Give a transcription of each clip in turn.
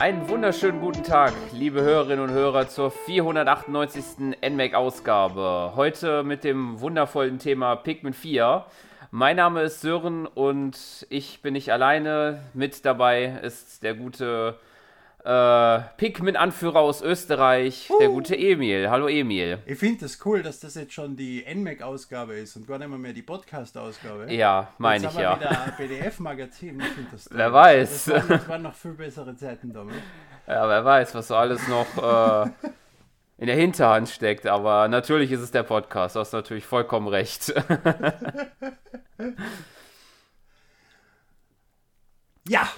Einen wunderschönen guten Tag, liebe Hörerinnen und Hörer, zur 498. NMAC-Ausgabe. Heute mit dem wundervollen Thema Pikmin 4. Mein Name ist Sören und ich bin nicht alleine. Mit dabei ist der gute äh, Pikmin-Anführer aus Österreich, uh. der gute Emil. Hallo Emil. Ich finde das cool, dass das jetzt schon die NMAC-Ausgabe ist und gar nicht mehr, die Podcast-Ausgabe. Ja, meine ich ja. Wieder PDF-Magazin. Wer weiß. Das waren, das waren, noch viel bessere Zeiten damals. Ja, wer weiß, was so alles noch äh, in der Hinterhand steckt. Aber natürlich ist es der Podcast. Du hast natürlich vollkommen recht. ja.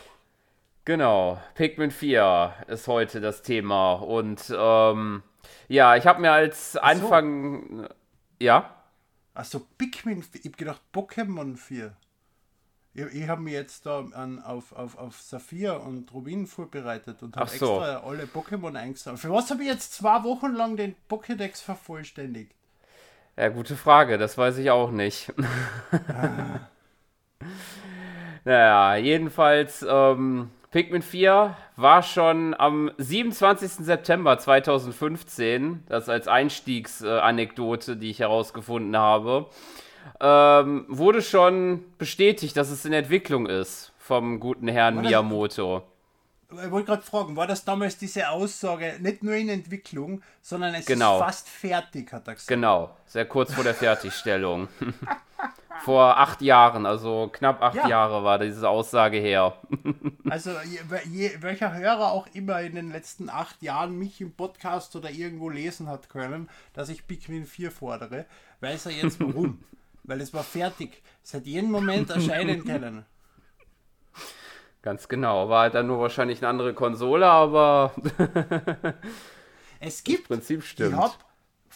Genau, Pikmin 4 ist heute das Thema. Und ähm, ja, ich habe mir als Anfang. So. Ja? Achso, Pikmin 4. Ich habe gedacht Pokémon 4. Ich, ich habe mich jetzt da an, auf, auf, auf Saphir und Rubin vorbereitet und habe so. extra alle Pokémon eingesammelt. Für was habe ich jetzt zwei Wochen lang den Pokédex vervollständigt? Ja, gute Frage, das weiß ich auch nicht. ah. Naja, jedenfalls ähm, Pikmin 4 war schon am 27. September 2015, das als Einstiegsanekdote, die ich herausgefunden habe, ähm, wurde schon bestätigt, dass es in Entwicklung ist vom guten Herrn Miyamoto. Ich wollte gerade fragen, war das damals diese Aussage nicht nur in Entwicklung, sondern es genau. ist fast fertig, hat er gesagt. Genau, sehr kurz vor der Fertigstellung. Vor acht Jahren, also knapp acht ja. Jahre war diese Aussage her. also je, je, welcher Hörer auch immer in den letzten acht Jahren mich im Podcast oder irgendwo lesen hat können, dass ich Pikmin 4 fordere, weiß er jetzt warum. Weil es war fertig. Es hätte jeden Moment erscheinen können. Ganz genau. War halt dann nur wahrscheinlich eine andere Konsole, aber es gibt. Das Prinzip stimmt. Ich habe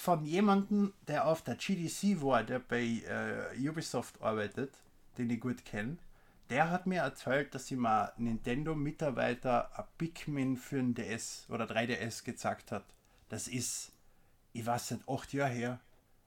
von jemandem, der auf der GDC war, der bei äh, Ubisoft arbeitet, den ich gut kenne, der hat mir erzählt, dass sie mal Nintendo-Mitarbeiter ein Pikmin für ein DS oder 3DS gezeigt hat. Das ist, ich weiß nicht, acht Jahre her.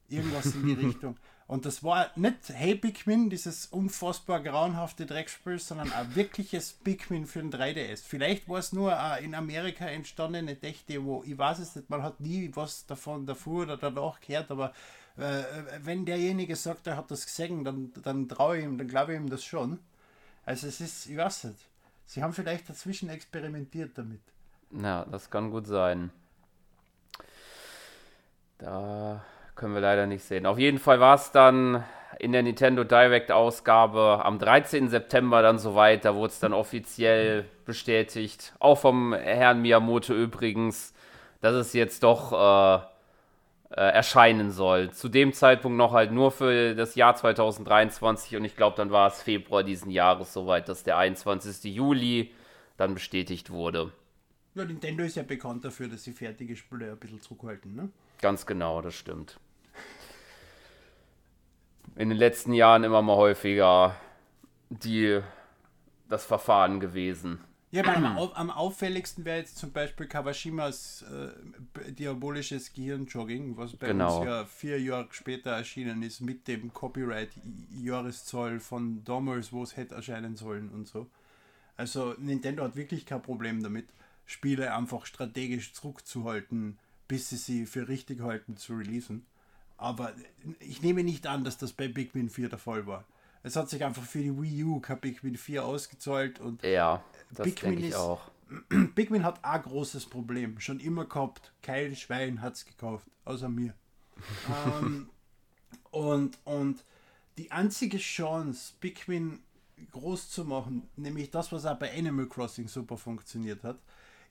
Irgendwas in die Richtung. Und das war nicht Hey Pikmin, dieses unfassbar grauenhafte Dreckspiel, sondern ein wirkliches Pikmin für ein 3DS. Vielleicht war es nur eine in Amerika entstandene Tech-Demo, ich weiß es nicht, man hat nie was davon davor oder danach gehört, aber äh, wenn derjenige sagt, er hat das gesehen, dann, dann traue ich ihm, dann glaube ich ihm das schon. Also es ist, ich weiß nicht, sie haben vielleicht dazwischen experimentiert damit. Ja, das kann gut sein. Da können wir leider nicht sehen. Auf jeden Fall war es dann in der Nintendo Direct Ausgabe am 13. September dann soweit. Da wurde es dann offiziell bestätigt, auch vom Herrn Miyamoto übrigens, dass es jetzt doch äh, äh, erscheinen soll. Zu dem Zeitpunkt noch halt nur für das Jahr 2023 und ich glaube, dann war es Februar diesen Jahres soweit, dass der 21. Juli dann bestätigt wurde. Ja, Nintendo ist ja bekannt dafür, dass sie fertige Spiele ein bisschen zurückhalten, ne? Ganz genau, das stimmt. In den letzten Jahren immer mal häufiger die, das Verfahren gewesen. Ja, am, am, auffälligsten wäre jetzt zum Beispiel Kawashimas äh, diabolisches Gehirnjogging, was bei genau. uns ja vier Jahre später erschienen ist, mit dem Copyright-Jahreszoll von damals, wo es hätte erscheinen sollen und so. Also Nintendo hat wirklich kein Problem damit, Spiele einfach strategisch zurückzuhalten, bis sie sie für richtig halten zu releasen. Aber ich nehme nicht an, dass das bei Pikmin 4 der Fall war. Es hat sich einfach für die Wii U kein Pikmin 4 ausgezahlt und ja, das Pikmin ich ist, auch. Pikmin hat ein großes Problem, schon immer gehabt. Kein Schwein hat es gekauft, außer mir. ähm, und, und die einzige Chance, Pikmin groß zu machen, nämlich das, was auch bei Animal Crossing super funktioniert hat,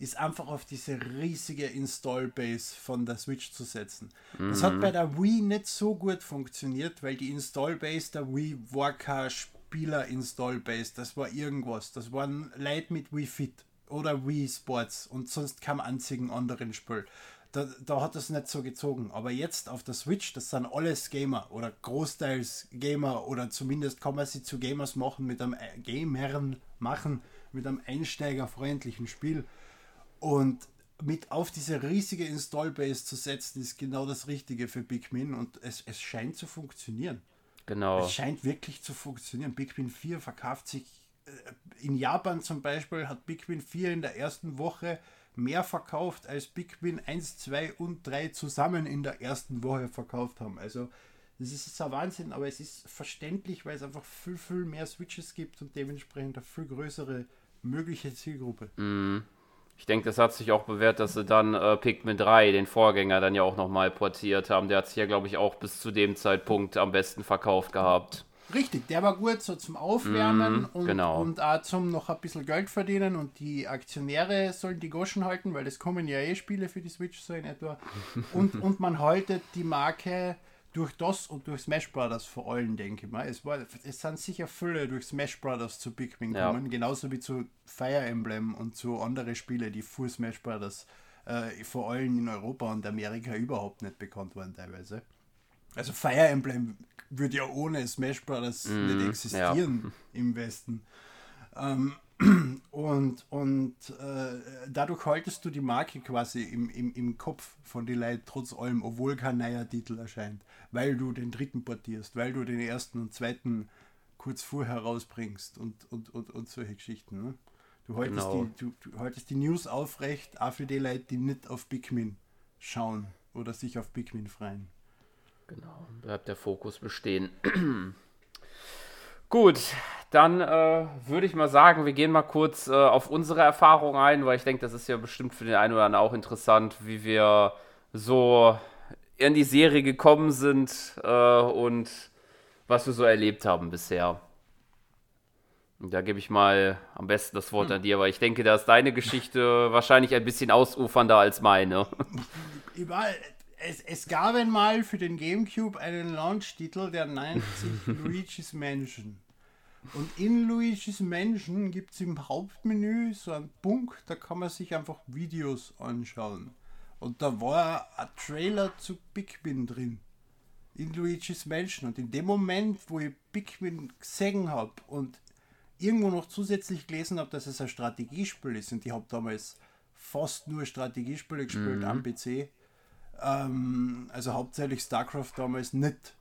ist einfach auf diese riesige Install-Base von der Switch zu setzen. Mhm. Das hat mhm. bei der Wii nicht so gut funktioniert, weil die Install-Base der Wii war kein Spieler-Install-Base, das war irgendwas. Das waren Leute mit Wii Fit oder Wii Sports und sonst kein einzigen anderen Spiel. Da, da, hat es nicht so gezogen. Aber jetzt auf der Switch, das sind alles Gamer oder großteils Gamer oder zumindest kann man sie zu Gamers machen mit einem äh, Gamern machen, mit einem einsteigerfreundlichen Spiel. Und mit auf diese riesige Installbase zu setzen, ist genau das Richtige für Pikmin und es, es scheint zu funktionieren. Genau. Es scheint wirklich zu funktionieren. Pikmin 4 verkauft sich äh, in Japan zum Beispiel hat Pikmin 4 in der ersten Woche mehr verkauft, als Pikmin 1, 2 und 3 zusammen in der ersten Woche verkauft haben. Also das ist ein Wahnsinn, aber es ist verständlich, weil es einfach viel, viel mehr Switches gibt und dementsprechend eine viel größere mögliche Zielgruppe. Mm. Ich denke, das hat sich auch bewährt, dass sie dann äh, Pikmin 3, den Vorgänger, dann ja auch nochmal portiert haben. Der hat sich ja, glaube ich, auch bis zu dem Zeitpunkt am besten verkauft gehabt. Richtig, der war gut so zum Aufwärmen Mm, und, genau. und auch zum noch ein bisschen Geld verdienen und die Aktionäre sollen die Goschen halten, weil es kommen ja eh Spiele für die Switch so in etwa. Und, und man haltet die Marke durch das und durch Smash Brothers vor allem, denke ich mal. Es, war, es sind sicher viele durch Smash Brothers zu Pikmin Ja. gekommen, genauso wie zu Fire Emblem und zu anderen Spiele, die vor Smash Brothers äh, vor allem in Europa und Amerika überhaupt nicht bekannt waren teilweise. Also Fire Emblem würde ja ohne Smash Brothers nicht existieren im Westen. Ähm, und und äh, dadurch haltest du die Marke quasi im, im, im Kopf von den Leuten trotz allem, obwohl kein neuer Titel erscheint. Weil du den dritten portierst, weil du den ersten und zweiten kurz vorher rausbringst und, und, und, und solche Geschichten. Ne? Du, haltest Genau. die, du, du haltest die News aufrecht, auch für die Leute, die nicht auf Pikmin schauen oder sich auf Pikmin freuen. Genau, bleibt der Fokus bestehen. Gut, dann äh, würde ich mal sagen, wir gehen mal kurz äh, auf unsere Erfahrung ein, weil ich denke, das ist ja bestimmt für den einen oder anderen auch interessant, wie wir so in die Serie gekommen sind äh, und was wir so erlebt haben bisher. Und da gebe ich mal am besten das Wort an dir, weil ich denke, da ist deine Geschichte wahrscheinlich ein bisschen ausufernder als meine. War, es, es gab einmal für den Gamecube einen Launch-Titel, der nennt sich Luigi's Mansion. Und in Luigi's Mansion gibt es im Hauptmenü so einen Punkt, da kann man sich einfach Videos anschauen. Und da war ein Trailer zu Pikmin drin. In Luigi's Mansion. Und in dem Moment, wo ich Pikmin gesehen habe und irgendwo noch zusätzlich gelesen habe, dass es ein Strategiespiel ist, und ich habe damals fast nur Strategiespiele gespielt am PC, ähm, also hauptsächlich StarCraft damals nicht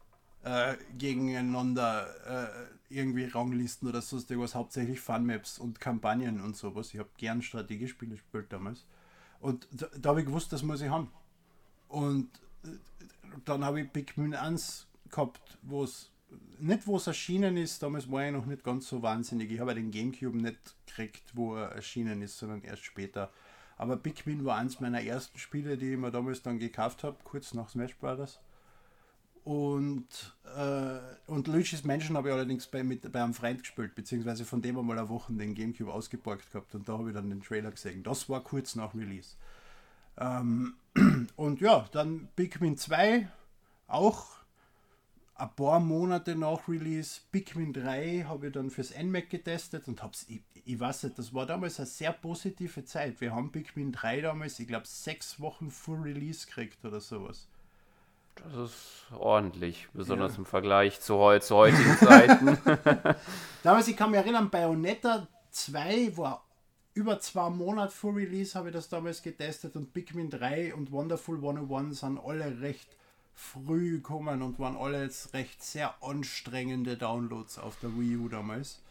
äh, gegeneinander äh, irgendwie Ranglisten oder sonst irgendwas, hauptsächlich Funmaps und Kampagnen und sowas. Ich habe gern Strategiespiele gespielt damals. Und da, da habe ich gewusst, das muss ich haben. Und äh, dann habe ich Pikmin 1 gehabt, wo es nicht wo es erschienen ist, damals war ich noch nicht ganz so wahnsinnig. Ich habe den Gamecube nicht gekriegt, wo er erschienen ist, sondern erst später. Aber Pikmin war eins meiner ersten Spiele, die ich mir damals dann gekauft habe, kurz nach Smash Brothers. Und, äh, und Luigi's Mansion habe ich allerdings bei, mit, bei einem Freund gespielt, beziehungsweise von dem einmal eine Woche den Gamecube ausgeborgt gehabt und da habe ich dann den Trailer gesehen. Das war kurz nach Release. Ähm, und ja, dann Pikmin 2, auch ein paar Monate nach Release. Pikmin 3 habe ich dann fürs NMAC getestet und hab's, ich, ich weiß nicht, das war damals eine sehr positive Zeit. Wir haben Pikmin 3 damals, ich glaube, sechs Wochen vor Release gekriegt oder sowas. Das ist ordentlich, besonders Ja. im Vergleich zu, heu zu heutigen Zeiten. Damals, ich kann mich erinnern, Bayonetta 2 war über zwei Monate vor Release, habe ich das damals getestet und Pikmin 3 und Wonderful 101 sind alle recht früh gekommen und waren alle jetzt recht sehr anstrengende Downloads auf der Wii U damals.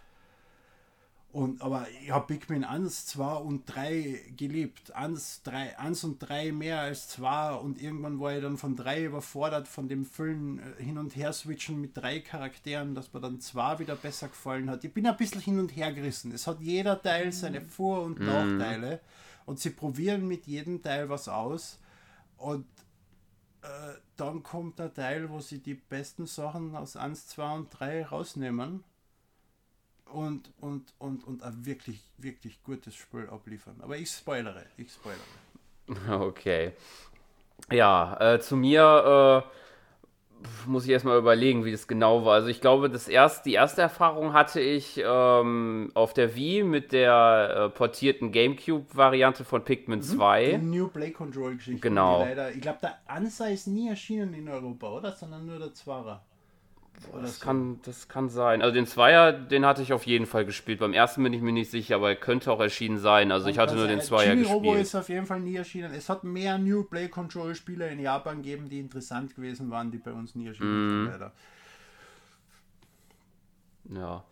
Und, aber ich habe Pikmin 1, 2 und 3 geliebt. 1, 3, 1 und 3 mehr als 2 und irgendwann war ich dann von 3 überfordert von dem Füllen äh, hin und her switchen mit drei Charakteren, dass mir dann 2 wieder besser gefallen hat. Ich bin ein bisschen hin und her gerissen. Es hat jeder Teil seine Vor- und Nachteile und sie probieren mit jedem Teil was aus und äh, dann kommt der Teil, wo sie die besten Sachen aus 1, 2 und 3 rausnehmen und, und, und, und ein wirklich, wirklich gutes Spiel abliefern. Aber ich spoilere, ich spoilere. Okay. Ja, äh, zu mir äh, muss ich erstmal überlegen, wie das genau war. Also ich glaube, das erst, die erste Erfahrung hatte ich ähm, auf der Wii mit der äh, portierten GameCube-Variante von Pikmin 2. Die New Play Control Geschichte. Genau. Leider, ich glaube, der Ansa ist nie erschienen in Europa, oder? Sondern nur der Zwarer. Oder Das kann, das kann sein. Also den Zweier, den hatte ich auf jeden Fall gespielt. Beim ersten bin ich mir nicht sicher, aber er könnte auch erschienen sein. Also ich hatte nur den Zweier Robo gespielt. ist auf jeden Fall nie erschienen. Es hat mehr New Play Control Spiele in Japan gegeben, die interessant gewesen waren, die bei uns nie erschienen Mhm. sind, leider. Ja.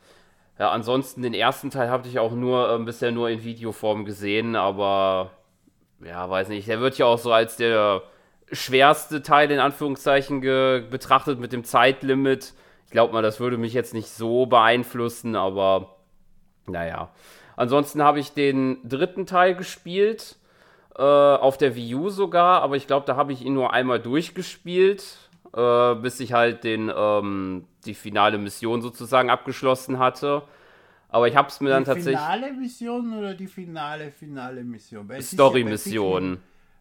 Ja, ansonsten den ersten Teil habe ich auch nur äh, bisher nur in Videoform gesehen, aber ja, weiß nicht. Der wird ja auch so als der schwerste Teil in Anführungszeichen betrachtet mit dem Zeitlimit. Ich glaube mal, das würde mich jetzt nicht so beeinflussen, aber naja. Ansonsten habe ich den dritten Teil gespielt, äh, auf der Wii U sogar, aber ich glaube, da habe ich ihn nur einmal durchgespielt, äh, bis ich halt den, ähm, die finale Mission sozusagen abgeschlossen hatte. Aber ich habe es mir dann tatsächlich. Die finale Mission oder die finale, finale Mission? Story-Mission.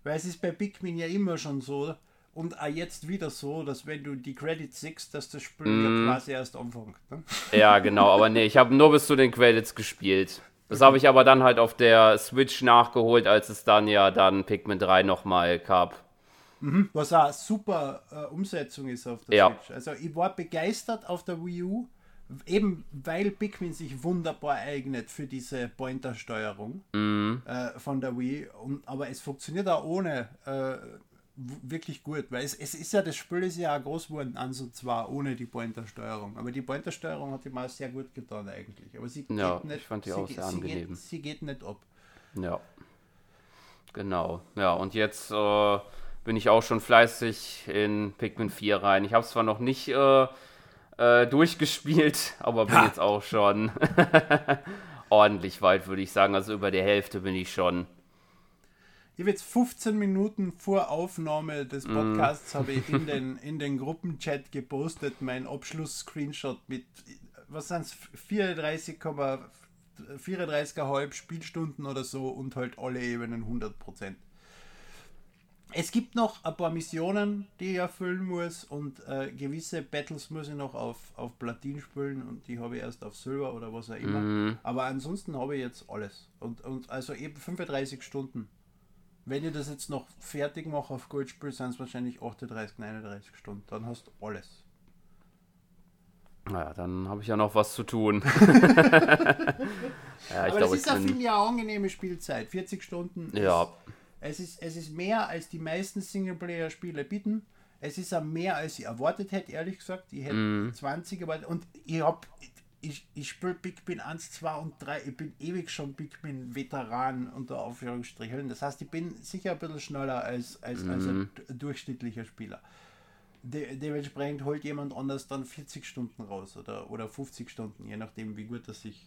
Weil es ist bei Pikmin ja immer schon so und auch jetzt wieder so, dass wenn du die Credits siehst, dass das Spiel mm. ja quasi erst anfängt. Ne? Ja, genau, aber nee, ich habe nur bis zu den Credits gespielt. Das habe ich aber dann halt auf der Switch nachgeholt, als es dann ja dann Pikmin 3 nochmal gab. Mhm, was auch super äh, Umsetzung ist auf der ja. Switch. Also ich war begeistert auf der Wii U, eben weil Pikmin sich wunderbar eignet für diese Pointer-Steuerung mhm. äh, von der Wii. Und, aber es funktioniert auch ohne äh, wirklich gut, weil es, es ist ja, das Spiel ist ja groß geworden, an so zwar ohne die Pointer-Steuerung. Aber die Pointer-Steuerung hat ihm auch sehr gut getan eigentlich. Aber sie ja, geht nicht, ich fand die sie, auch sehr sie angenehm. Geht, sie geht nicht ab. Ja. Genau. Ja, und jetzt äh, bin ich auch schon fleißig in Pikmin 4 rein. Ich habe es zwar noch nicht äh, durchgespielt, aber bin ha. jetzt auch schon ordentlich weit, würde ich sagen. Also über der Hälfte bin ich schon. Ich habe jetzt 15 Minuten vor Aufnahme des mhm. Podcasts mm. habe ich in den, in den Gruppenchat gepostet, mein Abschluss-Screenshot mit, was sind es, 34,5 34 Spielstunden oder so und halt alle Ebenen 100 Prozent. Es gibt noch ein paar Missionen, die ich erfüllen muss und äh, gewisse Battles muss ich noch auf, auf Platin spielen und die habe ich erst auf Silber oder was auch immer. Mhm. Aber ansonsten habe ich jetzt alles. Und, und also eben 35 Stunden. Wenn ich das jetzt noch fertig mache auf Goldspiel, sind es wahrscheinlich 38, 39 Stunden. Dann hast du alles. Naja, dann habe ich ja noch was zu tun. ja, Aber glaub, das ist ja für mich eine angenehme Spielzeit. 40 Stunden. Ja. Ist, es ist, es ist mehr, als die meisten Singleplayer-Spiele bieten. Es ist auch mehr, als ich erwartet hätte, ehrlich gesagt. Ich hätte mm. 20 erwartet. Und ich habe ich, ich spiele Pikmin 1, 2 und 3. Ich bin ewig schon Pikmin-Veteran unter Aufführungsstrichen. Das heißt, ich bin sicher ein bisschen schneller als, als, mm. als ein mhm. durchschnittlicher Spieler. De dementsprechend holt jemand anders dann 40 Stunden raus oder, oder 50 Stunden, je nachdem, wie gut das sich,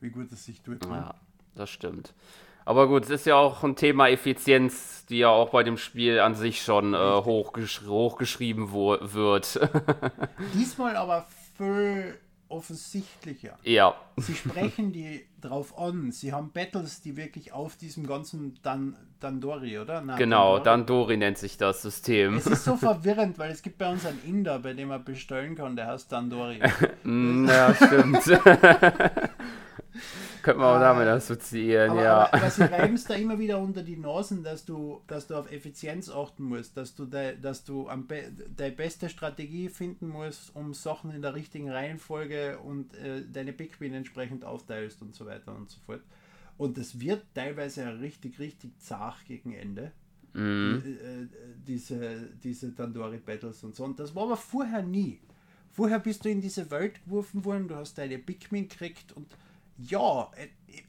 wie gut das sich tut. Ja, das stimmt. Aber gut, es ist ja auch ein Thema Effizienz, die ja auch bei dem Spiel an sich schon äh, hochgesch hochgeschrieben wird. Diesmal aber viel offensichtlicher. Ja. Sie sprechen die drauf an. Sie haben Battles, die wirklich auf diesem ganzen Dan Dandori, oder? Na, genau, Dandori. Dandori nennt sich das System. Es ist so verwirrend, weil es gibt bei uns einen Inder, bei dem man bestellen kann, der heißt Dandori. ja, stimmt. Könnte man auch damit assoziieren, aber, ja. Aber, aber sie reiben es da immer wieder unter die Nasen, dass du, dass du auf Effizienz achten musst, dass du, de, dass du am be, deine beste Strategie finden musst, um Sachen in der richtigen Reihenfolge und äh, deine Pikmin entsprechend aufteilst und so weiter und so fort. Und das wird teilweise richtig, richtig zart gegen Ende. Mhm. Die, äh, diese, diese Tandoori Battles und so. Und das war aber vorher nie. Vorher bist du in diese Welt geworfen worden, du hast deine Pikmin gekriegt und ja,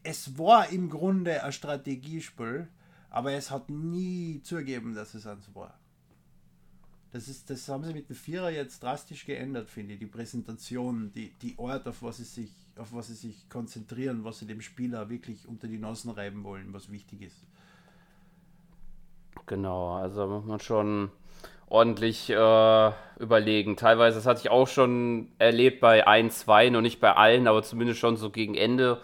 es war im Grunde ein Strategiespiel, aber es hat nie zugegeben, dass es eins war. Das, ist, das haben sie mit dem Vierer jetzt drastisch geändert, finde ich. Die Präsentation, die, die Art, auf was, sie sich, auf was sie sich konzentrieren, was sie dem Spieler wirklich unter die Nasen reiben wollen, was wichtig ist. Genau, also muss man schon ordentlich äh, überlegen. Teilweise, das hatte ich auch schon erlebt bei ein, zwei, noch nicht bei allen, aber zumindest schon so gegen Ende.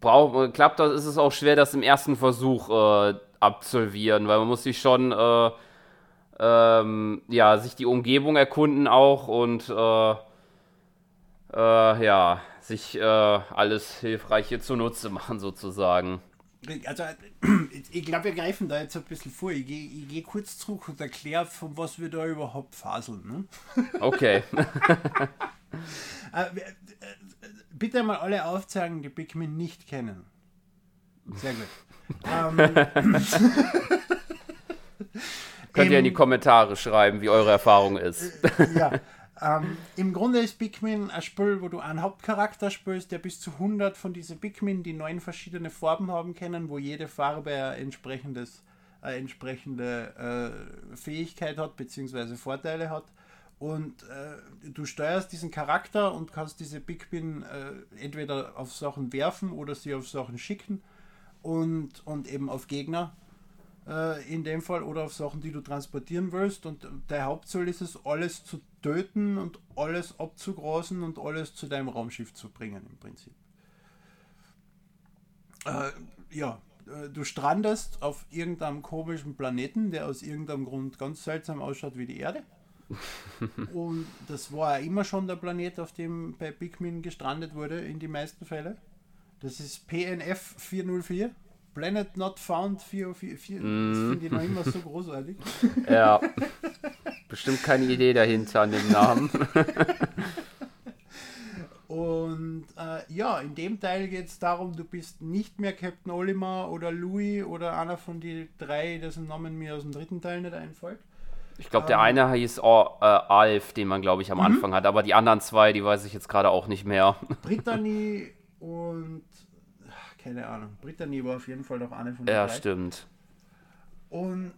Braucht, klappt das, ist es auch schwer, das im ersten Versuch äh, absolvieren, weil man muss sich schon, äh, ähm, ja, sich die Umgebung erkunden auch und, äh, äh, ja, sich äh, alles Hilfreiche zunutze machen sozusagen also ich glaube, wir greifen da jetzt ein bisschen vor. Ich gehe geh kurz zurück und erkläre, von was wir da überhaupt faseln. Ne? Okay. Äh, äh, bitte mal alle aufzeigen, die Pikmin nicht kennen. Sehr gut. ähm, Könnt ihr in die Kommentare schreiben, wie eure Erfahrung ist. ja. ähm, Im Grunde ist Pikmin ein Spiel, wo du einen Hauptcharakter spielst, der bis zu 100 von diesen Pikmin, die neun verschiedene Farben haben können, wo jede Farbe ein entsprechendes, eine entsprechende äh, Fähigkeit hat, beziehungsweise Vorteile hat. Und äh, du steuerst diesen Charakter und kannst diese Pikmin äh, entweder auf Sachen werfen oder sie auf Sachen schicken und, und eben auf Gegner äh, in dem Fall oder auf Sachen, die du transportieren willst. Und der Hauptziel ist es, alles zu töten und alles abzugrasen und alles zu deinem Raumschiff zu bringen im Prinzip. Äh, ja, äh, du strandest auf irgendeinem komischen Planeten, der aus irgendeinem Grund ganz seltsam ausschaut wie die Erde. und das war immer schon der Planet, auf dem bei Pikmin gestrandet wurde, in die meisten Fälle. Das ist PNF 404. Planet Not Found 404. Mm. Das finde ich noch immer so großartig. Ja. Bestimmt keine Idee dahinter an dem Namen. Und äh, ja, in dem Teil geht es darum, du bist nicht mehr Captain Olimar oder Louis oder einer von den drei, dessen Namen mir aus dem dritten Teil nicht einfällt. Ich glaube, der ähm, eine hieß oh, äh, Alf, den man, glaube ich, am mhm. Anfang hat, aber die anderen zwei, die weiß ich jetzt gerade auch nicht mehr. Brittany und keine Ahnung. Brittany war auf jeden Fall noch eine von den Ja, drei. stimmt. Und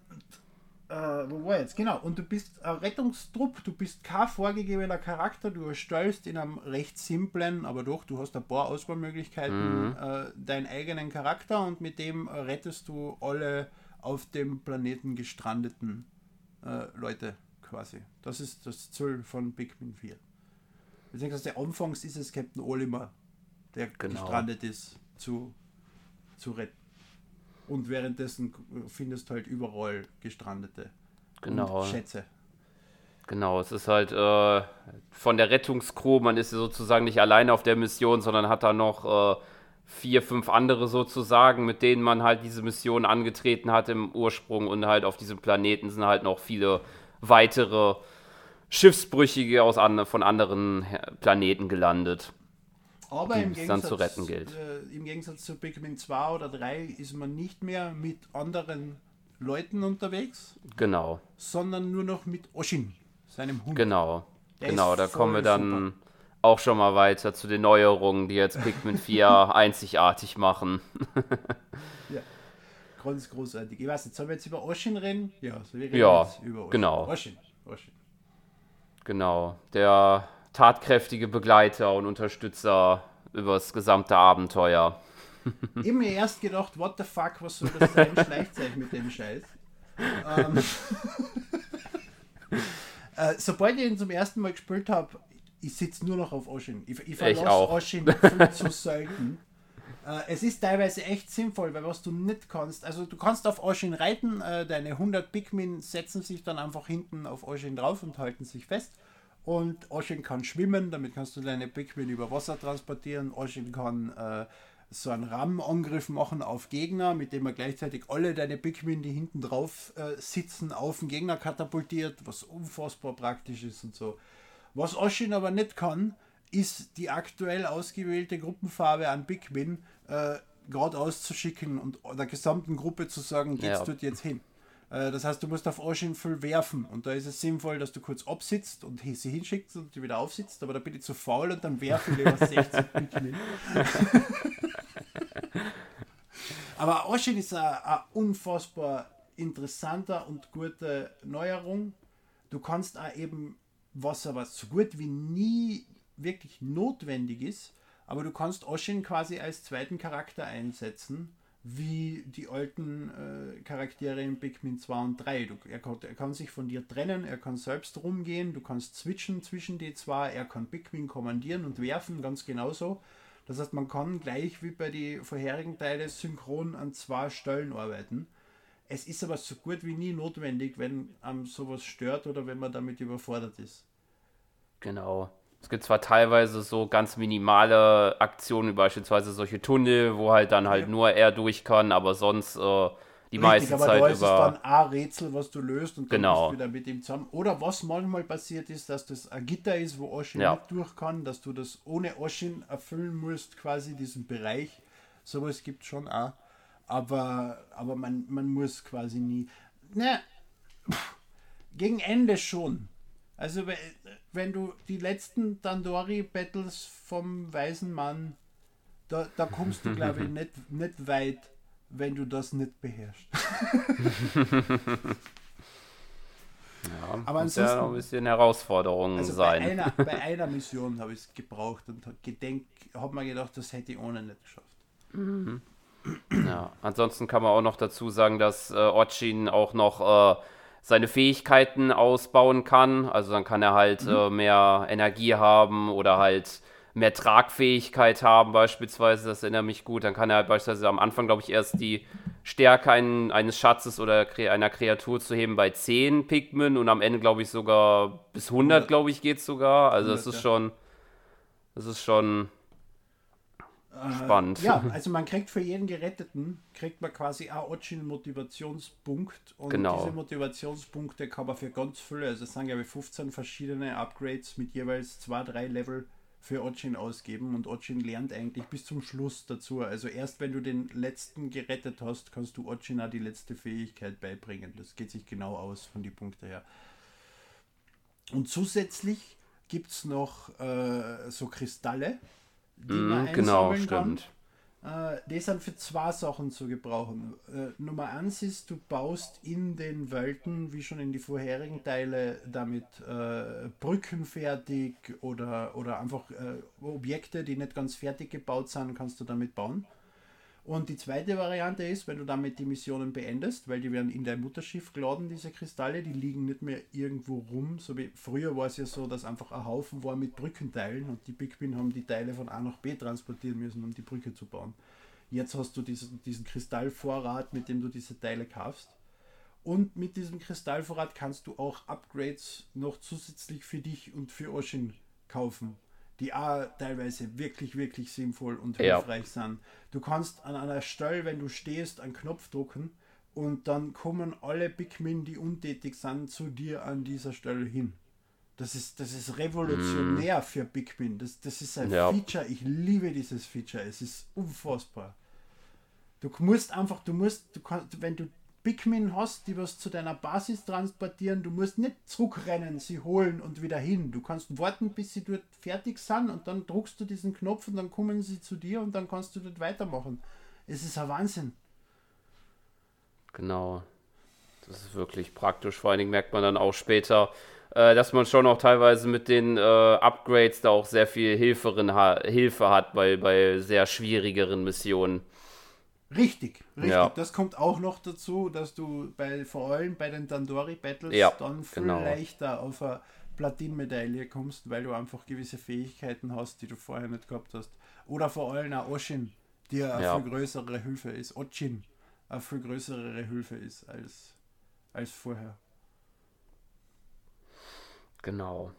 äh, wo war jetzt? Genau. Und du bist ein Rettungstrupp, du bist kein vorgegebener Charakter, du erstellst in einem recht simplen, aber doch, du hast ein paar Auswahlmöglichkeiten, mhm. äh, deinen eigenen Charakter und mit dem rettest du alle auf dem Planeten gestrandeten äh, Leute quasi. Das ist das Ziel von Pikmin 4. Beziehungsweise anfangs ist es Captain Olimar, der genau. gestrandet ist, zu, zu retten. Und währenddessen findest du halt überall Gestrandete. Genau. Und Schätze. Genau, es ist halt äh, von der Rettungskrew, man ist sozusagen nicht alleine auf der Mission, sondern hat da noch äh, vier, fünf andere sozusagen, mit denen man halt diese Mission angetreten hat im Ursprung und halt auf diesem Planeten sind halt noch viele weitere Schiffsbrüchige aus an, von anderen Planeten gelandet. Aber im Gegensatz, dann zu retten gilt. Äh, im Gegensatz zu Pikmin 2 oder 3 ist man nicht mehr mit anderen Leuten unterwegs. Genau. Sondern nur noch mit Oshin, seinem Hund. Genau. Der genau, da kommen wir dann super. auch schon mal weiter zu den Neuerungen, die jetzt Pikmin 4 einzigartig machen. ja. Ganz großartig. Ich weiß nicht, sollen wir jetzt über Oshin reden? Ja, so wir reden ja jetzt über Oshin. genau. Oshin. Oshin. Genau. Der tatkräftige Begleiter und Unterstützer übers gesamte Abenteuer. Ich habe mir erst gedacht, what the fuck, was soll das sein? Schleichzeichen mit dem Scheiß. Ähm, äh, sobald ich ihn zum ersten Mal gespielt habe, ich sitze nur noch auf Oshin. Ich, ich verlasse Oshin viel zu selten. Äh, es ist teilweise echt sinnvoll, weil was du nicht kannst, also du kannst auf Oshin reiten, äh, deine 100 Pikmin setzen sich dann einfach hinten auf Oshin drauf und halten sich fest. Und Oshin kann schwimmen, damit kannst du deine Pikmin über Wasser transportieren. Oshin kann äh, so einen Rammenangriff machen auf Gegner, mit dem er gleichzeitig alle deine Pikmin, die hinten drauf äh, sitzen, auf den Gegner katapultiert, was unfassbar praktisch ist und so. Was Oshin aber nicht kann, ist die aktuell ausgewählte Gruppenfarbe an Pikmin äh, gerade auszuschicken und der gesamten Gruppe zu sagen, geht's ja. dort jetzt hin. Äh, das heißt, du musst auf Ocean viel werfen und da ist es sinnvoll, dass du kurz absitzt und sie hinschickst und die wieder aufsitzt, aber da bin ich zu faul und dann werfe ich lieber 60 Pikmin. aber Ocean ist eine unfassbar interessanter und gute Neuerung. Du kannst auch eben, was aber so gut wie nie wirklich notwendig ist, aber du kannst Oshin quasi als zweiten Charakter einsetzen wie die alten äh, Charaktere in Pikmin 2 und 3. Du, er, kann, er, kann, sich von dir trennen, er kann selbst rumgehen, du kannst switchen zwischen die zwei, er kann Pikmin kommandieren und werfen, ganz genauso. Das heißt, man kann gleich wie bei den vorherigen Teilen synchron an zwei Stellen arbeiten. Es ist aber so gut wie nie notwendig, wenn einem sowas stört oder wenn man damit überfordert ist. Genau. Es gibt zwar teilweise so ganz minimale Aktionen, wie beispielsweise solche Tunnel, wo halt dann halt ja. nur er durch kann, aber sonst äh, die Richtig, meiste aber Zeit ist über. Es dann ein Rätsel, was du löst und dann genau. bist du wieder mit ihm zusammen. Oder was manchmal passiert ist, dass das ein Gitter ist, wo Oshin ja. nicht durch kann, dass du das ohne Oshin erfüllen musst, quasi diesen Bereich. Sowas gibt es schon auch. Aber, aber man, man muss quasi nie. Ne, gegen Ende schon Also wenn du die letzten Dandori-Battles vom Weisen Mann, da, da kommst du, glaube ich, nicht, nicht weit, wenn du das nicht beherrschst. Ja, aber muss ja noch ein bisschen Herausforderungen also sein. Bei einer, bei einer Mission habe ich es gebraucht und habe mir gedacht, das hätte ich ohne nicht geschafft. Mhm. Ja, ansonsten kann man auch noch dazu sagen, dass äh, Ochin auch noch äh, seine Fähigkeiten ausbauen kann. Also dann kann er halt mhm. äh, mehr Energie haben oder halt mehr Tragfähigkeit haben beispielsweise. Das erinnert mich gut. Dann kann er halt beispielsweise am Anfang, glaube ich, erst die Stärke ein, eines Schatzes oder einer Kreatur zu heben bei 10 Pikmin und am Ende, glaube ich, sogar bis 100, glaube ich, geht sogar. Also das ist schon, das ist schon äh, spannend. Ja, also man kriegt für jeden Geretteten, kriegt man quasi auch einen Motivationspunkt und genau. diese Motivationspunkte kann man für ganz viele, also es sind glaube ich 15 verschiedene Upgrades mit jeweils zwei, drei Level für Ochin ausgeben und Ochin lernt eigentlich bis zum Schluss dazu. Also erst wenn du den letzten gerettet hast, kannst du Ochin auch die letzte Fähigkeit beibringen. Das geht sich genau aus von den Punkten her. Und zusätzlich gibt es noch äh, so Kristalle, die mm, man genau, stimmt. Kann. Äh, die sind für zwei Sachen zu gebrauchen. Äh, Nummer eins ist, du baust in den Welten, wie schon in die vorherigen Teile, damit äh, Brücken fertig oder, oder einfach äh, Objekte, die nicht ganz fertig gebaut sind, kannst du damit bauen. Und die zweite Variante ist, wenn du damit die Missionen beendest, weil die werden in dein Mutterschiff geladen, diese Kristalle, die liegen nicht mehr irgendwo rum. So wie früher war es ja so, dass einfach ein Haufen war mit Brückenteilen und die Big Bin haben die Teile von A nach B transportieren müssen, um die Brücke zu bauen. Jetzt hast du diesen, diesen Kristallvorrat, mit dem du diese Teile kaufst. Und mit diesem Kristallvorrat kannst du auch Upgrades noch zusätzlich für dich und für Oshin kaufen die auch teilweise wirklich, wirklich sinnvoll und hilfreich ja. sind. Du kannst an einer Stelle, wenn du stehst, einen Knopf drücken und dann kommen alle Pikmin, die untätig sind, zu dir an dieser Stelle hin. Das ist, das ist revolutionär mm. für Pikmin. Das, das ist ein ja. Feature. Ich liebe dieses Feature. Es ist unfassbar. Du musst einfach, du musst, du kannst, wenn du Pikmin hast, die was zu deiner Basis transportieren. Du musst nicht zurückrennen, sie holen und wieder hin. Du kannst warten, bis sie dort fertig sind und dann druckst du diesen Knopf und dann kommen sie zu dir und dann kannst du dort weitermachen. Es ist ein Wahnsinn. Genau. Das ist wirklich praktisch. Vor allen Dingen merkt man dann auch später, äh, dass man schon auch teilweise mit den äh, Upgrades da auch sehr viel Hilferin ha Hilfe hat bei, bei sehr schwierigeren Missionen. Richtig, richtig. Ja. Das kommt auch noch dazu, dass du bei vor allem bei den Dandori Battles ja, dann viel genau. leichter auf eine Platinmedaille kommst, weil du einfach gewisse Fähigkeiten hast, die du vorher nicht gehabt hast. Oder vor allem auch Oshin, die eine ja. viel größere Hilfe ist. Ochin eine viel größere Hilfe ist als, als vorher. Genau.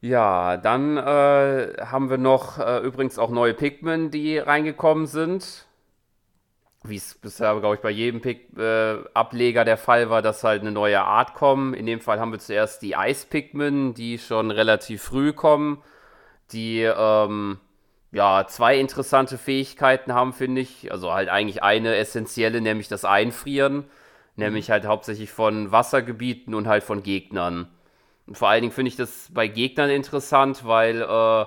Ja, dann äh, haben wir noch äh, übrigens auch neue Pikmin, die reingekommen sind wie es bisher, glaube ich, bei jedem Pick, äh, Ableger der Fall war, dass halt eine neue Art kommen. In dem Fall haben wir zuerst die Eis-Pikmin, die schon relativ früh kommen, die ähm, ja zwei interessante Fähigkeiten haben, finde ich. Also halt eigentlich eine essentielle, nämlich das Einfrieren, nämlich mhm. halt hauptsächlich von Wassergebieten und halt von Gegnern. Und vor allen Dingen finde ich das bei Gegnern interessant, weil äh,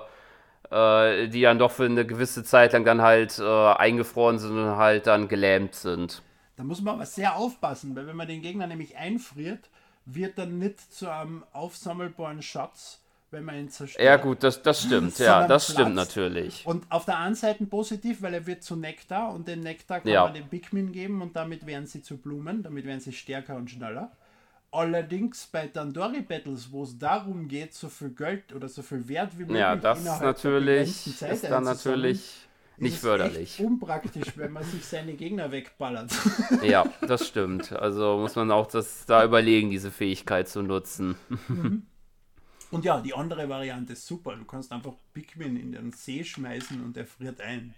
äh, die dann doch für eine gewisse Zeit lang dann halt äh, eingefroren sind und halt dann gelähmt sind. Da muss man aber sehr aufpassen, weil wenn man den Gegner nämlich einfriert, wird dann nicht zu einem aufsammelbaren Schatz, wenn man ihn zerstört. Ja gut, das, das stimmt, ja, das Platz. stimmt natürlich. Und auf der einen Seite positiv, weil er wird zu Nektar und den Nektar kann ja. man den Pikmin geben und damit werden sie zu Blumen, damit werden sie stärker und schneller. Allerdings bei Dandori Battles, wo es darum geht, so viel Geld oder so viel Wert wie möglich ja, das innerhalb natürlich der Zeit ist dann natürlich nicht förderlich. unpraktisch, wenn man sich seine Gegner wegballert. ja, das stimmt. Also muss man auch das da überlegen, diese Fähigkeit zu nutzen. Mhm. Und ja, die andere Variante ist super. Du kannst einfach Pikmin in den See schmeißen und er friert ein.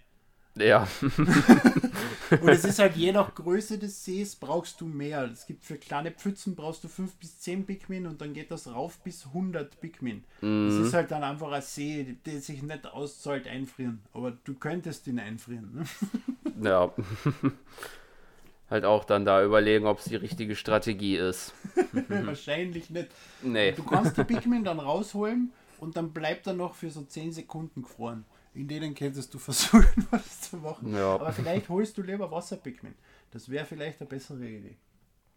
Ja. und es ist halt je nach Größe des Sees brauchst du mehr. Es gibt für kleine Pfützen brauchst du 5 bis 10 Pikmin und dann geht das rauf bis 100 Pikmin. Mhm. Das ist halt dann einfach ein See, der sich nicht auszahlt einfrieren. Aber du könntest ihn einfrieren. Ne? Ja. halt auch dann da überlegen, ob es die richtige Strategie ist. Wahrscheinlich nicht. Nee. Du kannst die Pikmin dann rausholen und dann bleibt er noch für so 10 Sekunden gefroren. In denen könntest du versuchen, was zu machen. Ja. Aber vielleicht holst du lieber Wasser-Pikmin. Das wäre vielleicht eine bessere Idee.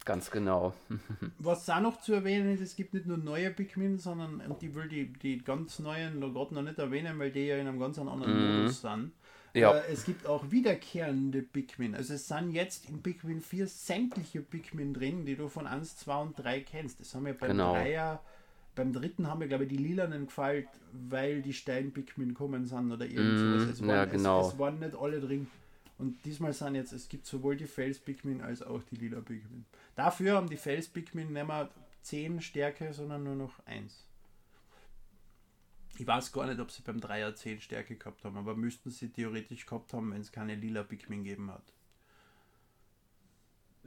Ganz genau. Was auch noch zu erwähnen ist, es gibt nicht nur neue Pikmin, sondern und die will die, die ganz neuen noch gerade noch nicht erwähnen, weil die ja in einem ganz anderen Modus sind. Ja. Äh, es gibt auch wiederkehrende Pikmin. Also es sind jetzt in Pikmin 4 sämtliche Pikmin drin, die du von 1, 2 und 3 kennst. Das haben wir beim Genau. Dreier, beim dritten haben wir glaube ich die lilanen gefällt, weil die Stein-Pikmin kommen sind oder irgend Mm, sowas. Es ja, waren, genau. es, es waren nicht alle drin. Und diesmal sind jetzt, es gibt sowohl die Fels-Pikmin als auch die lila Pikmin. Dafür haben die Fels-Pikmin nicht mehr 10 Stärke, sondern nur noch 1. Ich weiß gar nicht, ob sie beim Dreier 10 Stärke gehabt haben, aber müssten sie theoretisch gehabt haben, wenn es keine lila Pikmin gegeben hat.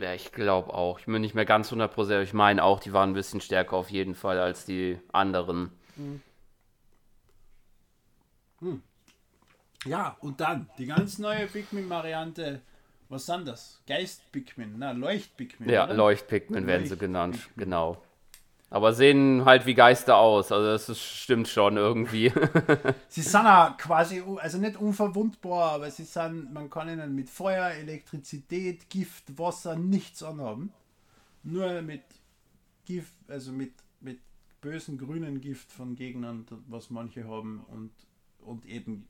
Ja, ich glaube auch. Ich bin nicht mehr ganz 100%. Ich meine auch, die waren ein bisschen stärker auf jeden Fall als die anderen. Ja, und dann die ganz neue Pikmin-Variante. Was sind das? Geist-Pikmin, na, Leucht-Pikmin. Ja, oder? Leuchtpigment werden sie genannt. Genau. Aber sehen halt wie Geister aus. Also das ist, stimmt schon irgendwie. Sie sind auch quasi, also nicht unverwundbar, aber sie sind, man kann ihnen mit Feuer, Elektrizität, Gift, Wasser nichts anhaben. Nur mit Gift, also mit, mit bösen grünen Gift von Gegnern, was manche haben, und, und eben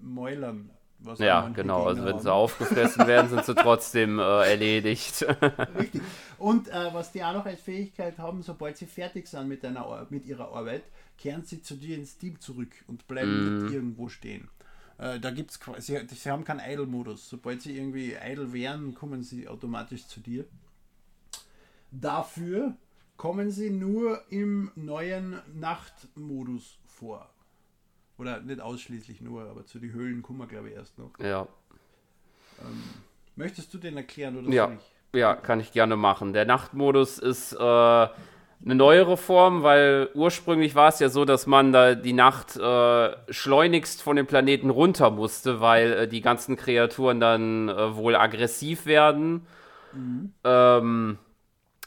Mäulern, was ja, genau. Also wenn haben. sie aufgefressen werden, sind sie trotzdem äh, erledigt. Richtig. Und äh, was die auch noch als Fähigkeit haben, sobald sie fertig sind mit, einer, mit ihrer Arbeit, kehren sie zu dir ins Team zurück und bleiben nicht irgendwo stehen. Äh, da gibt's quasi, sie, sie haben keinen Idle-Modus. Sobald sie irgendwie idle wären, kommen sie automatisch zu dir. Dafür kommen sie nur im neuen Nachtmodus vor. Oder nicht ausschließlich nur, aber zu den Höhlen kommen wir, glaube ich, erst noch. ja. Möchtest du den erklären oder Ja. ich? Ja, kann ich gerne machen. Der Nachtmodus ist äh, eine neuere Form, weil ursprünglich war es ja so, dass man da die Nacht äh, schleunigst von dem Planeten runter musste, weil äh, die ganzen Kreaturen dann äh, wohl aggressiv werden. Ähm,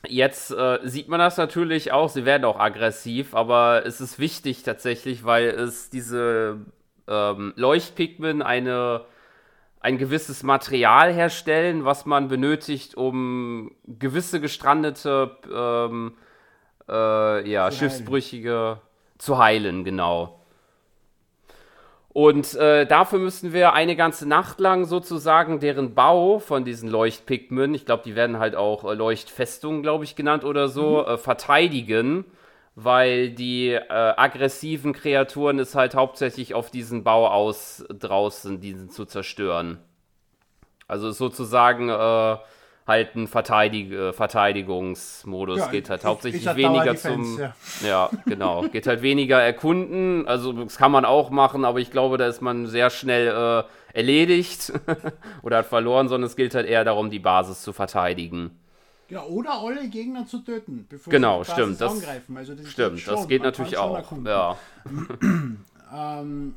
jetzt äh, sieht man das natürlich auch, sie werden auch aggressiv, aber es ist wichtig tatsächlich, weil es diese ähm, Leuchtpigmen eine ein gewisses Material herstellen, was man benötigt, um gewisse gestrandete ähm, äh, ja, Zu Schiffsbrüchige zu heilen, genau. Und äh, dafür müssen wir eine ganze Nacht lang sozusagen deren Bau von diesen Leuchtpigmen, ich glaube, die werden halt auch äh, Leuchtfestungen, glaube ich, genannt oder so, äh, verteidigen, weil die äh, aggressiven Kreaturen es halt hauptsächlich auf diesen Bau aus draußen, diesen zu zerstören. Also sozusagen äh, halt ein Verteidig äh, Verteidigungsmodus. Ja, geht halt ich- hauptsächlich ich weniger Tower zum. Defense, Ja, genau. Geht halt weniger erkunden. Also das kann man auch machen, aber ich glaube, da ist man sehr schnell äh, erledigt oder hat verloren, sondern es gilt halt eher darum, die Basis zu verteidigen. Ja, oder alle Gegner zu töten, bevor Genau, sie die Basis stimmt, das- angreifen. Also das Stimmt, geht schon, das geht natürlich auch. Ja. Ähm,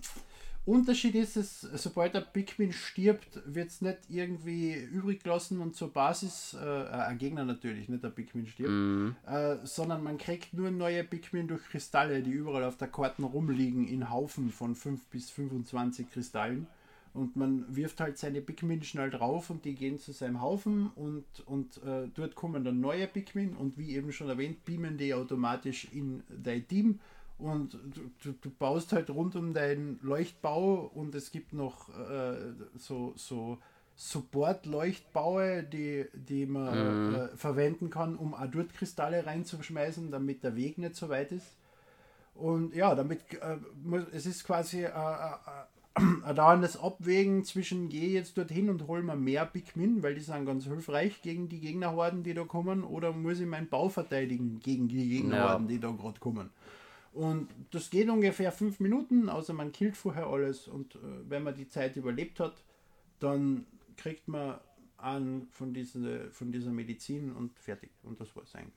Unterschied ist es, sobald der Pikmin stirbt, wird es nicht irgendwie übrig gelassen und zur Basis, äh, ein Gegner natürlich, nicht der Pikmin stirbt, Mhm. äh, sondern man kriegt nur neue Pikmin durch Kristalle, die überall auf der Karten rumliegen, in Haufen von 5 bis 25 Kristallen. Und man wirft halt seine Pikmin schnell drauf und die gehen zu seinem Haufen und, und äh, dort kommen dann neue Pikmin und wie eben schon erwähnt, beamen die automatisch in dein Team und du, du, baust halt rund um deinen Leuchtbau und es gibt noch äh, so, so Support-Leuchtbaue, die, die man äh, verwenden kann, um auch dort Kristalle reinzuschmeißen, damit der Weg nicht so weit ist. Und ja, damit äh, muss, es ist quasi äh, äh, ein dauerndes Abwägen zwischen gehe jetzt dorthin und hol mir mehr Pikmin, weil die sind ganz hilfreich gegen die Gegnerhorden, die da kommen, oder muss ich meinen Bau verteidigen gegen die Gegnerhorden, die da gerade kommen. Und das geht ungefähr fünf Minuten, außer man killt vorher alles und äh, wenn man die Zeit überlebt hat, dann kriegt man an von, diese, von dieser Medizin und fertig. Und das war es eigentlich.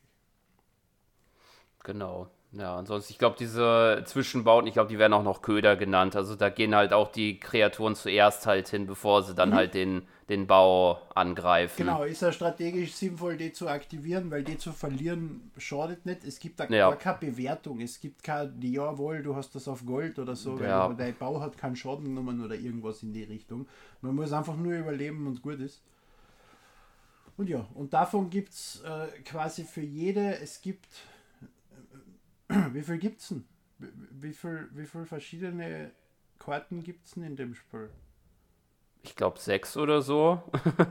Genau. Ja, ansonsten, ich glaube, diese Zwischenbauten, ich glaube, die werden auch noch Köder genannt. Also da gehen halt auch die Kreaturen zuerst halt hin, bevor sie dann mhm. halt den, den Bau angreifen. Genau, ist ja strategisch sinnvoll, die zu aktivieren, weil die zu verlieren schadet nicht. Es gibt da ja. keine Bewertung. Es gibt kein, jawohl, du hast das auf Gold oder so, weil ja. dein Bau hat keinen Schaden genommen oder irgendwas in die Richtung. Man muss einfach nur überleben und gut ist. Und ja, und davon gibt es äh, quasi für jede, es gibt wie viel gibt es denn? Wie viel, wie viel verschiedene Karten gibt es denn in dem Spiel? Ich glaube, sechs oder so.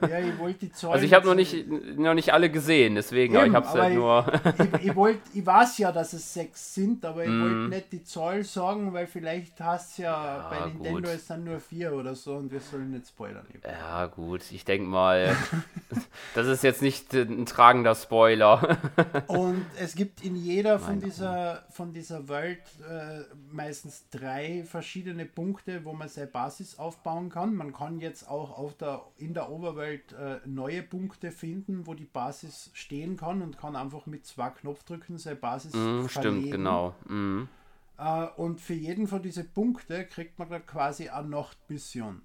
Ja, ich wollte die Zahlen. Also ich habe noch nicht, noch nicht alle gesehen, deswegen, Eben, aber ich habe es halt nur. ich, ich, wollt, ich weiß ja, dass es sechs sind, aber ich mm. wollte nicht die Zahl sagen, weil vielleicht hast ja, ja bei Nintendo gut. es dann nur vier oder so und wir sollen nicht spoilern. Ja, gut, ich denke mal, das ist jetzt nicht ein tragender Spoiler. und es gibt in jeder von dieser, von dieser Welt äh, meistens drei verschiedene Punkte, wo man seine Basis aufbauen kann. Man kann jetzt auch auf der, in der Oberwelt äh, neue Punkte finden, wo die Basis stehen kann und kann einfach mit zwei Knopfdrücken seine Basis mm, Stimmt, genau. Mm. Äh, und für jeden von diesen Punkten kriegt man dann quasi eine Nachtmission.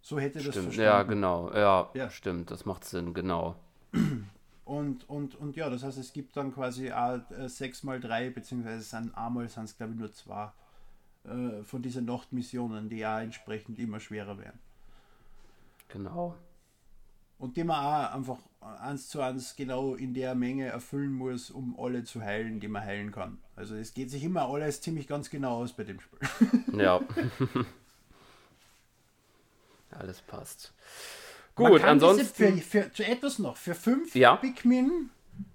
So hätte stimmt, das verstanden. Ja, genau. Ja, ja, stimmt. Das macht Sinn, genau. Und, und, und ja, das heißt, es gibt dann quasi auch, äh, 6 mal 3, beziehungsweise sind einmal sind es glaube ich nur zwei äh, von diesen Nachtmissionen, die ja entsprechend immer schwerer werden. Genau. Und die man auch einfach eins zu eins genau in der Menge erfüllen muss, um alle zu heilen, die man heilen kann. Also es geht sich immer alles ziemlich ganz genau aus bei dem Spiel. Ja. alles passt. Gut, ansonsten. Für, für, etwas noch. Für fünf ja. Pikmin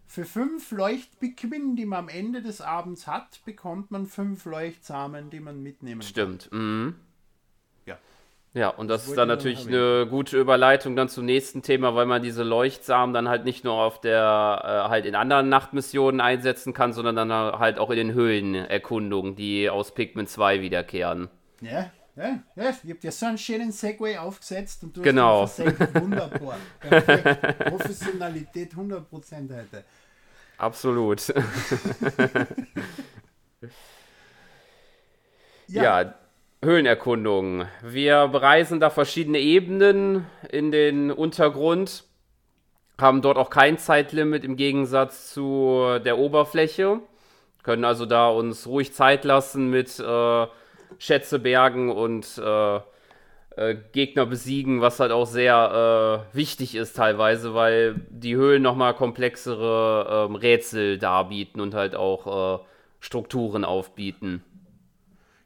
für fünf Leuchtpigmen, die man am Ende des Abends hat, bekommt man fünf Leuchtsamen, die man mitnehmen Stimmt. kann. Stimmt. Mhm. Ja. Ja, und das, das ist dann natürlich eine gute Überleitung dann zum nächsten Thema, weil man diese Leuchtsamen dann halt nicht nur auf der, äh, halt in anderen Nachtmissionen einsetzen kann, sondern dann halt auch in den Höhlenerkundungen, die aus Pikmin 2 wiederkehren. Ja, ja, ja, ich habe dir so einen schönen Segway aufgesetzt und du genau. hast Wunderbar. Perfekt. Professionalität 100% heute. Absolut. ja. ja, Höhlenerkundung. Wir bereisen da verschiedene Ebenen in den Untergrund, haben dort auch kein Zeitlimit im Gegensatz zu der Oberfläche, können also da uns ruhig Zeit lassen mit äh, Schätze bergen und äh, äh, Gegner besiegen, was halt auch sehr äh, wichtig ist teilweise, weil die Höhlen nochmal komplexere ähm, Rätsel darbieten und halt auch äh, Strukturen aufbieten.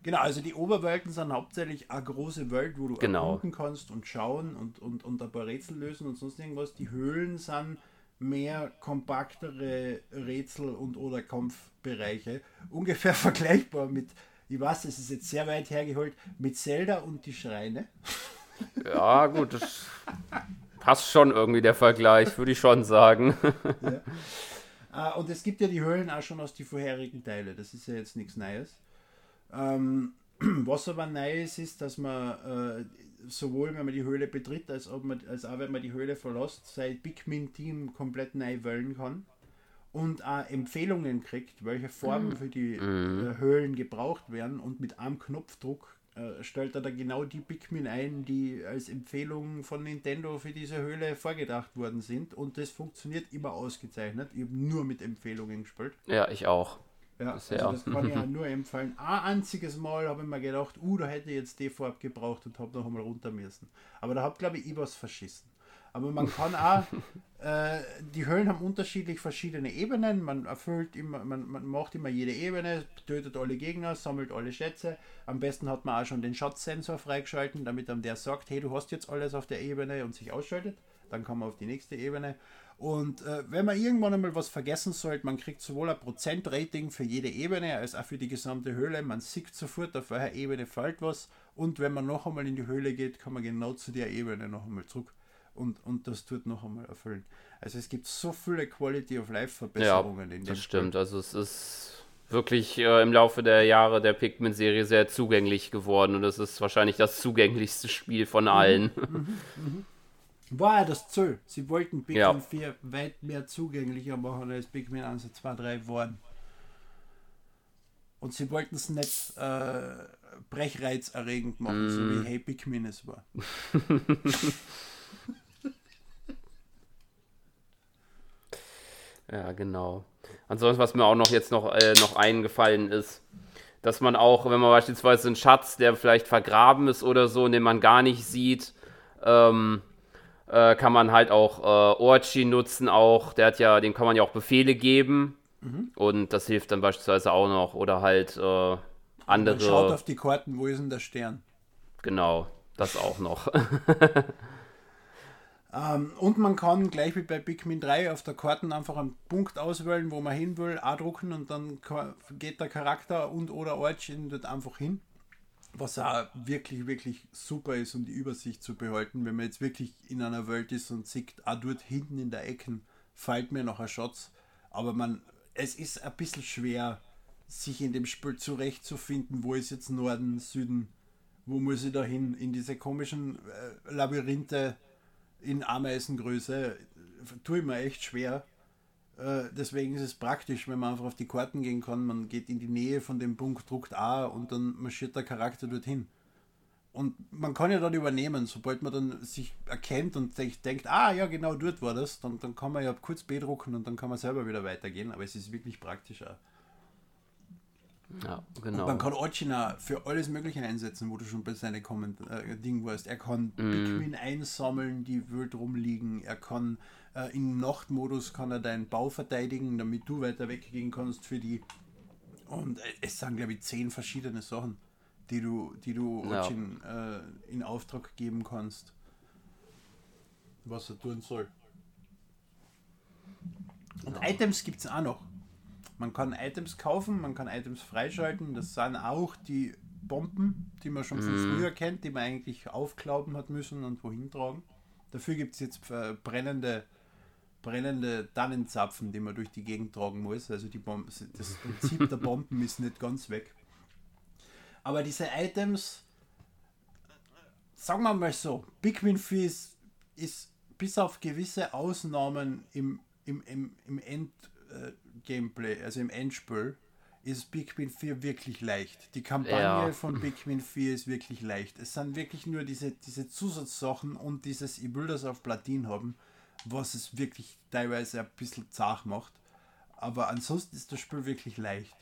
Genau, also die Oberwelten sind hauptsächlich eine große Welt, wo du genau. erkunden kannst und schauen und, und, und ein paar Rätsel lösen und sonst irgendwas. Die Höhlen sind mehr kompaktere Rätsel und oder Kampfbereiche. Ungefähr vergleichbar mit ich weiß, es ist jetzt sehr weit hergeholt, mit Zelda und die Schreine. Ja, gut, das passt schon irgendwie der Vergleich, würde ich schon sagen. Ja. Uh, und es gibt ja die Höhlen auch schon aus den vorherigen Teilen, das ist ja jetzt nichts Neues. Ähm, was aber neu ist, ist, dass man äh, sowohl wenn man die Höhle betritt, als, ob man, als auch wenn man die Höhle verlässt, sein Pikmin-Team komplett neu wählen kann und auch Empfehlungen kriegt, welche Farben mhm. für die mhm. äh, Höhlen gebraucht werden und mit einem Knopfdruck äh, stellt er da genau die Pikmin ein, die als Empfehlung von Nintendo für diese Höhle vorgedacht worden sind und das funktioniert immer ausgezeichnet. Ich habe nur mit Empfehlungen gespielt. Ja, ich auch. Ja, also das kann ich ja nur empfehlen. Ein einziges Mal habe ich mir gedacht, uh, da hätte ich jetzt die Farbe gebraucht und habe noch einmal runter müssen. Aber da habe glaube ich, ich was verschissen. Aber man kann auch, äh, die Höhlen haben unterschiedlich verschiedene Ebenen. Man erfüllt immer, man, man macht immer jede Ebene, tötet alle Gegner, sammelt alle Schätze. Am besten hat man auch schon den Schatzsensor freigeschalten, damit dann der sagt, hey, du hast jetzt alles auf der Ebene und sich ausschaltet. Dann kann man auf die nächste Ebene. Und äh, wenn man irgendwann einmal was vergessen sollte, man kriegt sowohl ein Prozentrating für jede Ebene als auch für die gesamte Höhle. Man sieht sofort, auf welcher Ebene fällt was. Und wenn man noch einmal in die Höhle geht, kann man genau zu der Ebene noch einmal zurück und, und das tut noch einmal erfüllen. Also es gibt so viele Quality of Life Verbesserungen ja, in dem Das stimmt, Spiel. also es ist wirklich äh, im Laufe der Jahre der Pikmin-Serie sehr zugänglich geworden und es ist wahrscheinlich das zugänglichste Spiel von mhm, allen. Mhm, mhm. War ja das Ziel. Sie wollten Pikmin ja. 4 weit mehr zugänglicher machen als Pikmin 1 und 2, 3 waren. Und sie wollten es nicht äh, brechreizerregend machen, so wie Hey Pikmin es war. ja, genau. Ansonsten, was mir auch noch jetzt noch, äh, noch eingefallen ist, dass man auch, wenn man beispielsweise einen Schatz, der vielleicht vergraben ist oder so, den man gar nicht sieht, ähm, äh, kann man halt auch äh, Orchi nutzen auch. Der hat ja, dem kann man ja auch Befehle geben. Mhm. Und das hilft dann beispielsweise auch noch. Oder halt äh, andere. Man schaut auf die Karten, wo ist denn der Stern? Genau, das auch noch. ähm, und man kann gleich wie bei Pikmin 3 auf der Karten einfach einen Punkt auswählen, wo man hin will, A drucken und dann geht der Charakter und oder Orch dort einfach hin was auch wirklich, wirklich super ist, um die Übersicht zu behalten, wenn man jetzt wirklich in einer Welt ist und sieht, ah, dort hinten in der Ecke fällt mir noch ein Schatz. Aber man, es ist ein bisschen schwer, sich in dem Spiel zurechtzufinden, wo ist jetzt Norden, Süden, wo muss ich da hin, in diese komischen äh, Labyrinthe in Ameisengröße, tue ich mir echt schwer. Äh, deswegen ist es praktisch, wenn man einfach auf die Karten gehen kann. Man geht in die Nähe von dem Punkt, druckt A und dann marschiert der Charakter dorthin. Und man kann ja dann übernehmen, sobald man dann sich erkennt und denkt, ah ja, genau dort war das, dann, dann kann man ja kurz B drucken und dann kann man selber wieder weitergehen. Aber es ist wirklich praktischer. Ja, genau. Und man kann Ochina für alles Mögliche einsetzen, wo du schon bei seinen äh, Ding warst. Er kann mm. Pikmin einsammeln, die wild rumliegen. Er kann äh, im Nachtmodus kann er deinen Bau verteidigen, damit du weiter weggehen kannst für die. Und äh, es sind, glaube ich, zehn verschiedene Sachen, die du, die du ja. Ochin, äh, in Auftrag geben kannst, was er tun soll. Und ja. Items gibt es auch noch. Man kann Items kaufen, man kann Items freischalten. Das sind auch die Bomben, die man schon von mm. früher kennt, die man eigentlich aufklauben hat müssen und wohin tragen. Dafür gibt es jetzt äh, brennende brennende Tannenzapfen, die man durch die Gegend tragen muss. Also die Bomben, das Prinzip der Bomben ist nicht ganz weg. Aber diese Items, sagen wir mal so, Pikmin Fizz ist bis auf gewisse Ausnahmen im, im, im, im End-Gameplay, äh, also im Endspiel, ist Pikmin 4 wirklich leicht. Die Kampagne ja. von Pikmin 4 ist wirklich leicht. Es sind wirklich nur diese, diese Zusatzsachen und dieses, ich will das auf Platin haben, was es wirklich teilweise ein bisschen zart macht. Aber ansonsten ist das Spiel wirklich leicht.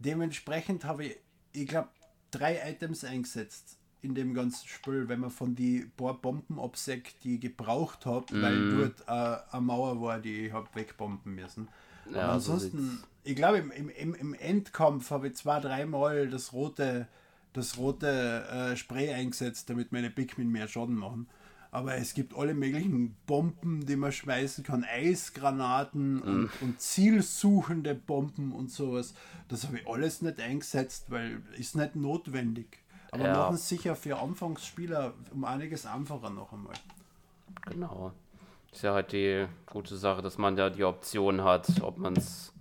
Dementsprechend habe ich, ich glaube, drei Items eingesetzt in dem ganzen Spiel, wenn man von die paar Bomben absägt, die ich gebraucht habe, mm. weil mhm. dort äh, eine Mauer war, die ich habe wegbomben müssen. Ja, Aber ansonsten, so ich glaube, im, im, im Endkampf habe ich zwei, dreimal das rote, das rote äh, Spray eingesetzt, damit meine Pikmin mehr Schaden machen aber es gibt alle möglichen Bomben, die man schmeißen kann, Eisgranaten mhm. und, und, zielsuchende Bomben und sowas. Das habe ich alles nicht eingesetzt, weil ist nicht notwendig. Aber ja. machen es sicher für Anfangsspieler um einiges einfacher noch einmal. Genau. Ist ja halt die gute Sache, dass man da die Option hat, ob man es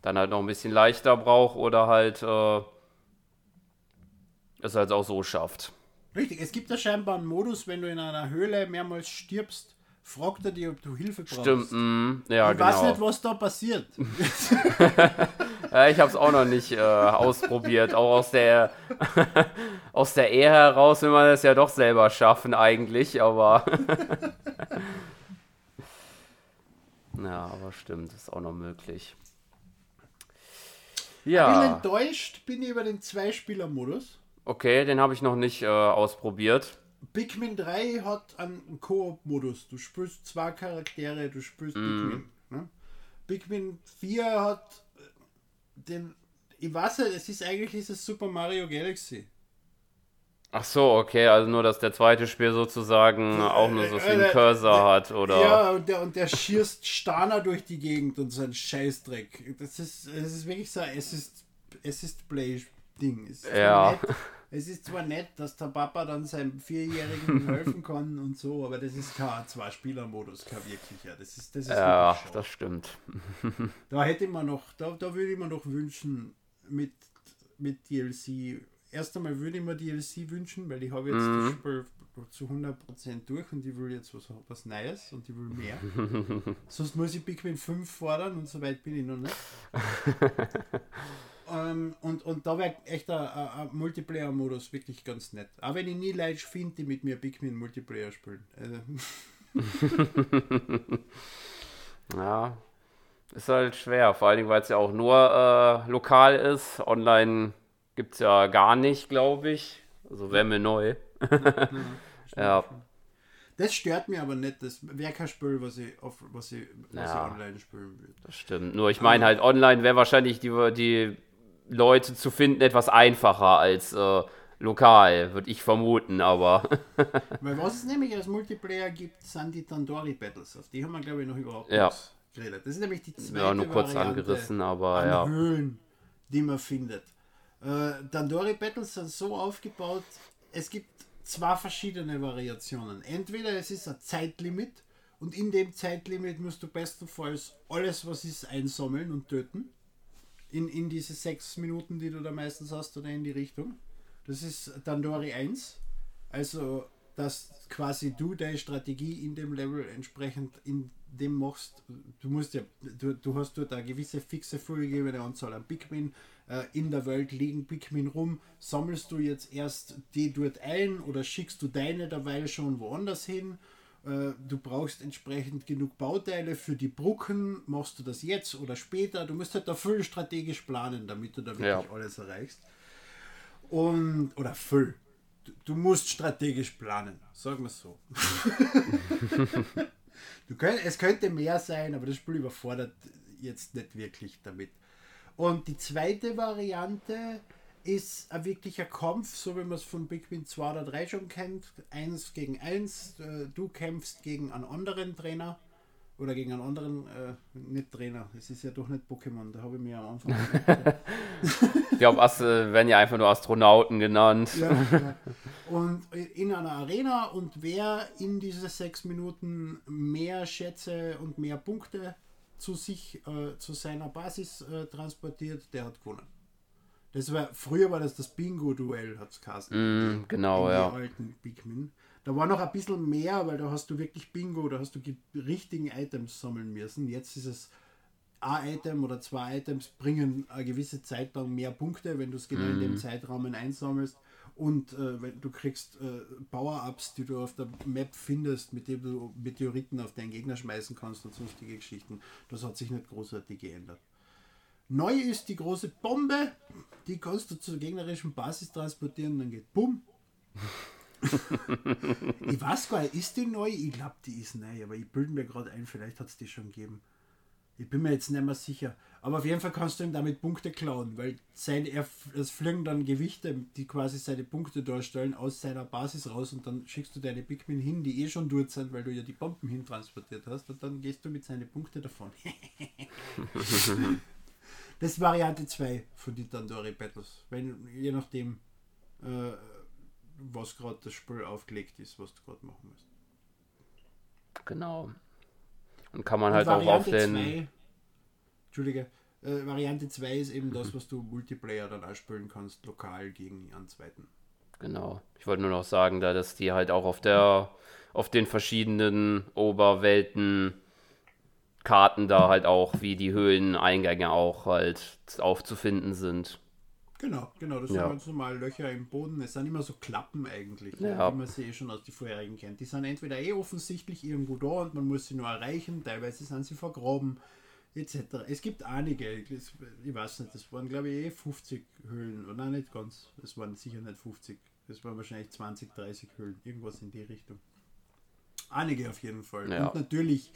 dann halt noch ein bisschen leichter braucht oder halt äh, es halt auch so schafft. Richtig, es gibt ja scheinbar einen Modus, wenn du in einer Höhle mehrmals stirbst, fragt er dich, ob du Hilfe brauchst. Stimmt, mm, ja, ich genau. weiß nicht, was da passiert. ja, ich habe es auch noch nicht äh, ausprobiert. Auch aus der, aus der Ehe heraus will man es ja doch selber schaffen, eigentlich, aber. ja, aber stimmt, ist auch noch möglich. Ja. Ein bisschen enttäuscht bin ich über den Zweispieler-Modus. Okay, den habe ich noch nicht äh, ausprobiert. Pikmin 3 hat einen Koop-Modus. Du spielst zwei Charaktere, du spielst mm. Pikmin. Ne? Pikmin 4 hat äh, den. Ich weiß nicht, es ist eigentlich dieses Super Mario Galaxy. Ach so, okay, also nur, dass der zweite Spiel sozusagen so, auch nur so viel äh, Cursor der, hat, oder? Ja, und der, und der schießt Stana durch die Gegend und so ein Scheißdreck. Das ist, es ist wirklich so, es ist, es ist Play-Ding. Ja. Nett, es ist zwar nett, dass der Papa dann seinem Vierjährigen helfen kann und so, aber das ist kein Zwei-Spieler-Modus, kein wirklicher. Das ist, das ist ja, das stimmt. da hätte man noch, da, da würde ich mir noch wünschen, mit, mit DLC. Erst einmal würde ich mir DLC wünschen, weil ich habe jetzt mhm. das Spiel zu 100% durch und ich will jetzt was, was Neues und ich will mehr. Sonst muss ich Pikmin 5 fordern und so weit bin ich noch nicht. Ähm, und, und da wäre echt ein Multiplayer-Modus wirklich ganz nett. Aber wenn ich nie Leute finde, die mit mir Pikmin Multiplayer spielen. Also. ja, ist halt schwer. Vor allen Dingen, weil es ja auch nur äh, lokal ist. Online gibt es ja gar nicht, glaube ich. Also wäre mir neu. ja, ja. Das stört mir aber nicht. Das wäre kein Spiel, was ich, auf, was ich, was ja, ich online spielen würde. Das stimmt. Nur ich meine halt, online wäre wahrscheinlich die, die Leute zu finden etwas einfacher als äh, lokal, würde ich vermuten, aber. Weil was es nämlich als Multiplayer gibt, sind die Tandoori Battles. Auf die haben wir, glaube ich, noch überhaupt ja. geredet. Das ist nämlich die zweite Ja, nur kurz Variante angerissen, aber an ja. Höhlen, die man findet. Äh, Tandoori Battles sind so aufgebaut, es gibt zwei verschiedene Variationen. Entweder es ist ein Zeitlimit und in dem Zeitlimit musst du bestenfalls alles, was ist, einsammeln und töten. In, in diese sechs Minuten, die du da meistens hast oder in die Richtung. Das ist Dandori 1. Also, dass quasi du deine Strategie in dem Level entsprechend in dem machst. Du musst ja, du, du hast dort eine gewisse fixe vorgegebene Anzahl an Pikmin. Äh, in der Welt liegen Pikmin rum. Sammelst du jetzt erst die dort ein oder schickst du deine derweil schon woanders hin? Äh, du brauchst entsprechend genug Bauteile für die Brücken. Machst du das jetzt oder später? Du musst halt da voll strategisch planen, damit du da wirklich ja. alles erreichst. Und, oder voll. Du, du musst strategisch planen, sagen wir es so. du könnt, es könnte mehr sein, aber das Spiel überfordert jetzt nicht wirklich damit. Und die zweite Variante ist ein wirklicher Kampf, so wie man es von Big Win 2 oder 3 schon kennt. Eins gegen eins. Äh, du kämpfst gegen einen anderen Trainer oder gegen einen anderen, äh, nicht Trainer, es ist ja doch nicht Pokémon, da habe ich mir am Anfang. ich glaube, äh, werden ja einfach nur Astronauten genannt. Ja, ja. Und in einer Arena und wer in diese sechs Minuten mehr Schätze und mehr Punkte zu sich, äh, zu seiner Basis äh, transportiert, der hat gewonnen. Das war, früher war das das Bingo-Duell, hat es mm, Genau, in ja. alten Pikmin. Da war noch ein bisschen mehr, weil da hast du wirklich Bingo, da hast du die richtigen Items sammeln müssen. Jetzt ist es ein Item oder zwei Items bringen eine gewisse Zeit lang mehr Punkte, wenn du es genau mm. in dem mhm. Zeitrahmen einsammelst. Und äh, wenn du kriegst äh, Power-Ups, die du auf der Map findest, mit denen du Meteoriten auf deinen Gegner schmeißen kannst und sonstige Geschichten. Das hat sich nicht großartig geändert. Neu ist die große Bombe, die kannst du zur gegnerischen Basis transportieren, dann geht Bumm. Ich weiß gar nicht, ist die neu? Ich glaube, die ist neu, aber ich bilde mir gerade ein, vielleicht hat es die schon gegeben. Ich bin mir jetzt nicht mehr sicher. Aber auf jeden Fall kannst du ihm damit Punkte klauen, weil sein, er, es fliegen dann Gewichte, die quasi seine Punkte darstellen, aus seiner Basis raus und dann schickst du deine Pikmin hin, die eh schon dort sind, weil du ja die Bomben hin transportiert hast und dann gehst du mit seinen Punkten davon. das ist Variante 2 von die Dandori Battles. Wenn, je nachdem, äh, was gerade das Spiel aufgelegt ist, was du gerade machen musst. Genau. Und kann man halt auch auf den. Zwei, Entschuldige, äh, Variante 2 ist eben das, was du Multiplayer dann ausspielen kannst, lokal gegen einen zweiten. Genau. Ich wollte nur noch sagen, da dass die halt auch auf der auf den verschiedenen Oberwelten Karten da halt auch, wie die Höhleneingänge auch halt aufzufinden sind. Genau, genau, das ja. sind ganz normal Löcher im Boden. Es sind immer so Klappen eigentlich, ja. die man sie eh schon aus den vorherigen kennt. Die sind entweder eh offensichtlich irgendwo da und man muss sie nur erreichen, teilweise sind sie vergraben, etc. Es gibt einige, ich weiß nicht, das waren glaube ich eh 50 Höhlen, oder nein, nicht ganz, es waren sicher nicht 50, es waren wahrscheinlich 20, 30 Höhlen, irgendwas in die Richtung. Einige auf jeden Fall. Ja. Und natürlich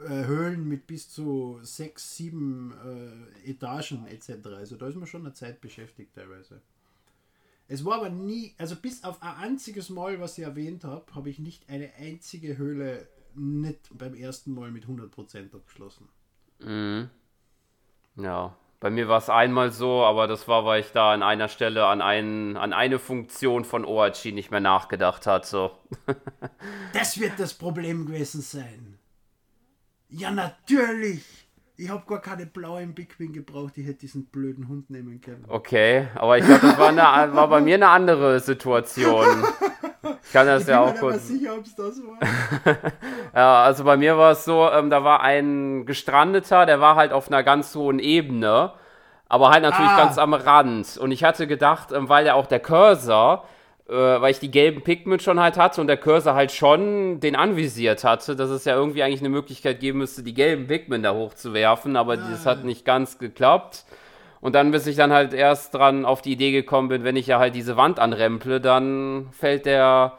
äh, Höhlen mit bis zu sechs, sieben äh, Etagen etc. Also da ist man schon eine Zeit beschäftigt teilweise. Es war aber nie, also bis auf ein einziges Mal, was ich erwähnt habe, habe ich nicht eine einzige Höhle nicht beim ersten Mal mit 100% abgeschlossen. Mhm. Ja, bei mir war es einmal so, aber das war, weil ich da an einer Stelle an, einen, an eine Funktion von ORG nicht mehr nachgedacht hatte. das wird das Problem gewesen sein. Ja, natürlich. Ich habe gar keine blauen Big Wing gebraucht, ich hätte diesen blöden Hund nehmen können. Okay, aber ich glaube, das war, eine, war bei mir eine andere Situation. Ich kann das ich ja auch kurz. Ich bin sicher, ob es das war. ja, also bei mir war es so, ähm, da war ein Gestrandeter, der war halt auf einer ganz hohen Ebene. aber halt natürlich ah. ganz am Rand. Und ich hatte gedacht, ähm, weil ja auch der Cursor, äh, weil ich die gelben Pigment schon halt hatte und der Cursor halt schon den anvisiert hatte, dass es ja irgendwie eigentlich eine Möglichkeit geben müsste, die gelben Pigment da hochzuwerfen, aber ah. das hat nicht ganz geklappt. Und dann, bis ich dann halt erst dran auf die Idee gekommen bin, wenn ich ja halt diese Wand anremple, dann fällt der,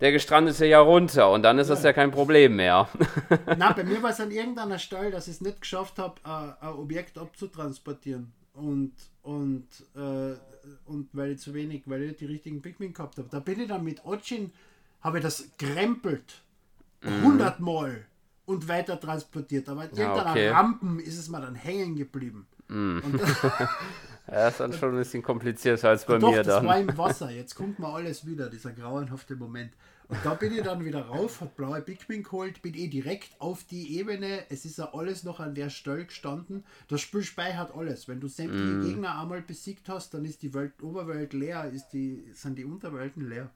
der Gestrandete ja runter und dann ist ja. das ja kein Problem mehr. Na, bei mir war es an irgendeiner Stelle, dass ich es nicht geschafft habe, ein Objekt abzutransportieren. Und, und, äh, und weil ich zu wenig, weil ich die richtigen Pigment gehabt habe. Da bin ich dann mit Ochin, habe ich das gerempelt. Mhm. Hundertmal und weiter transportiert. Aber in irgendeiner okay. Rampen ist es mal dann hängen geblieben. Mm. ja, ist dann schon ein bisschen komplizierter als bei doch, mir das dann. war im Wasser. Jetzt kommt mal alles wieder, dieser grauenhafte Moment. Und da bin ich dann wieder rauf, hat blaue Pikmin geholt, bin eh direkt auf die Ebene. Es ist ja alles noch an der Stelle gestanden. Das Spiel speichert alles. Wenn du sämtliche mm. Gegner einmal besiegt hast, dann ist die Welt, Oberwelt leer, ist die, sind die Unterwelten leer.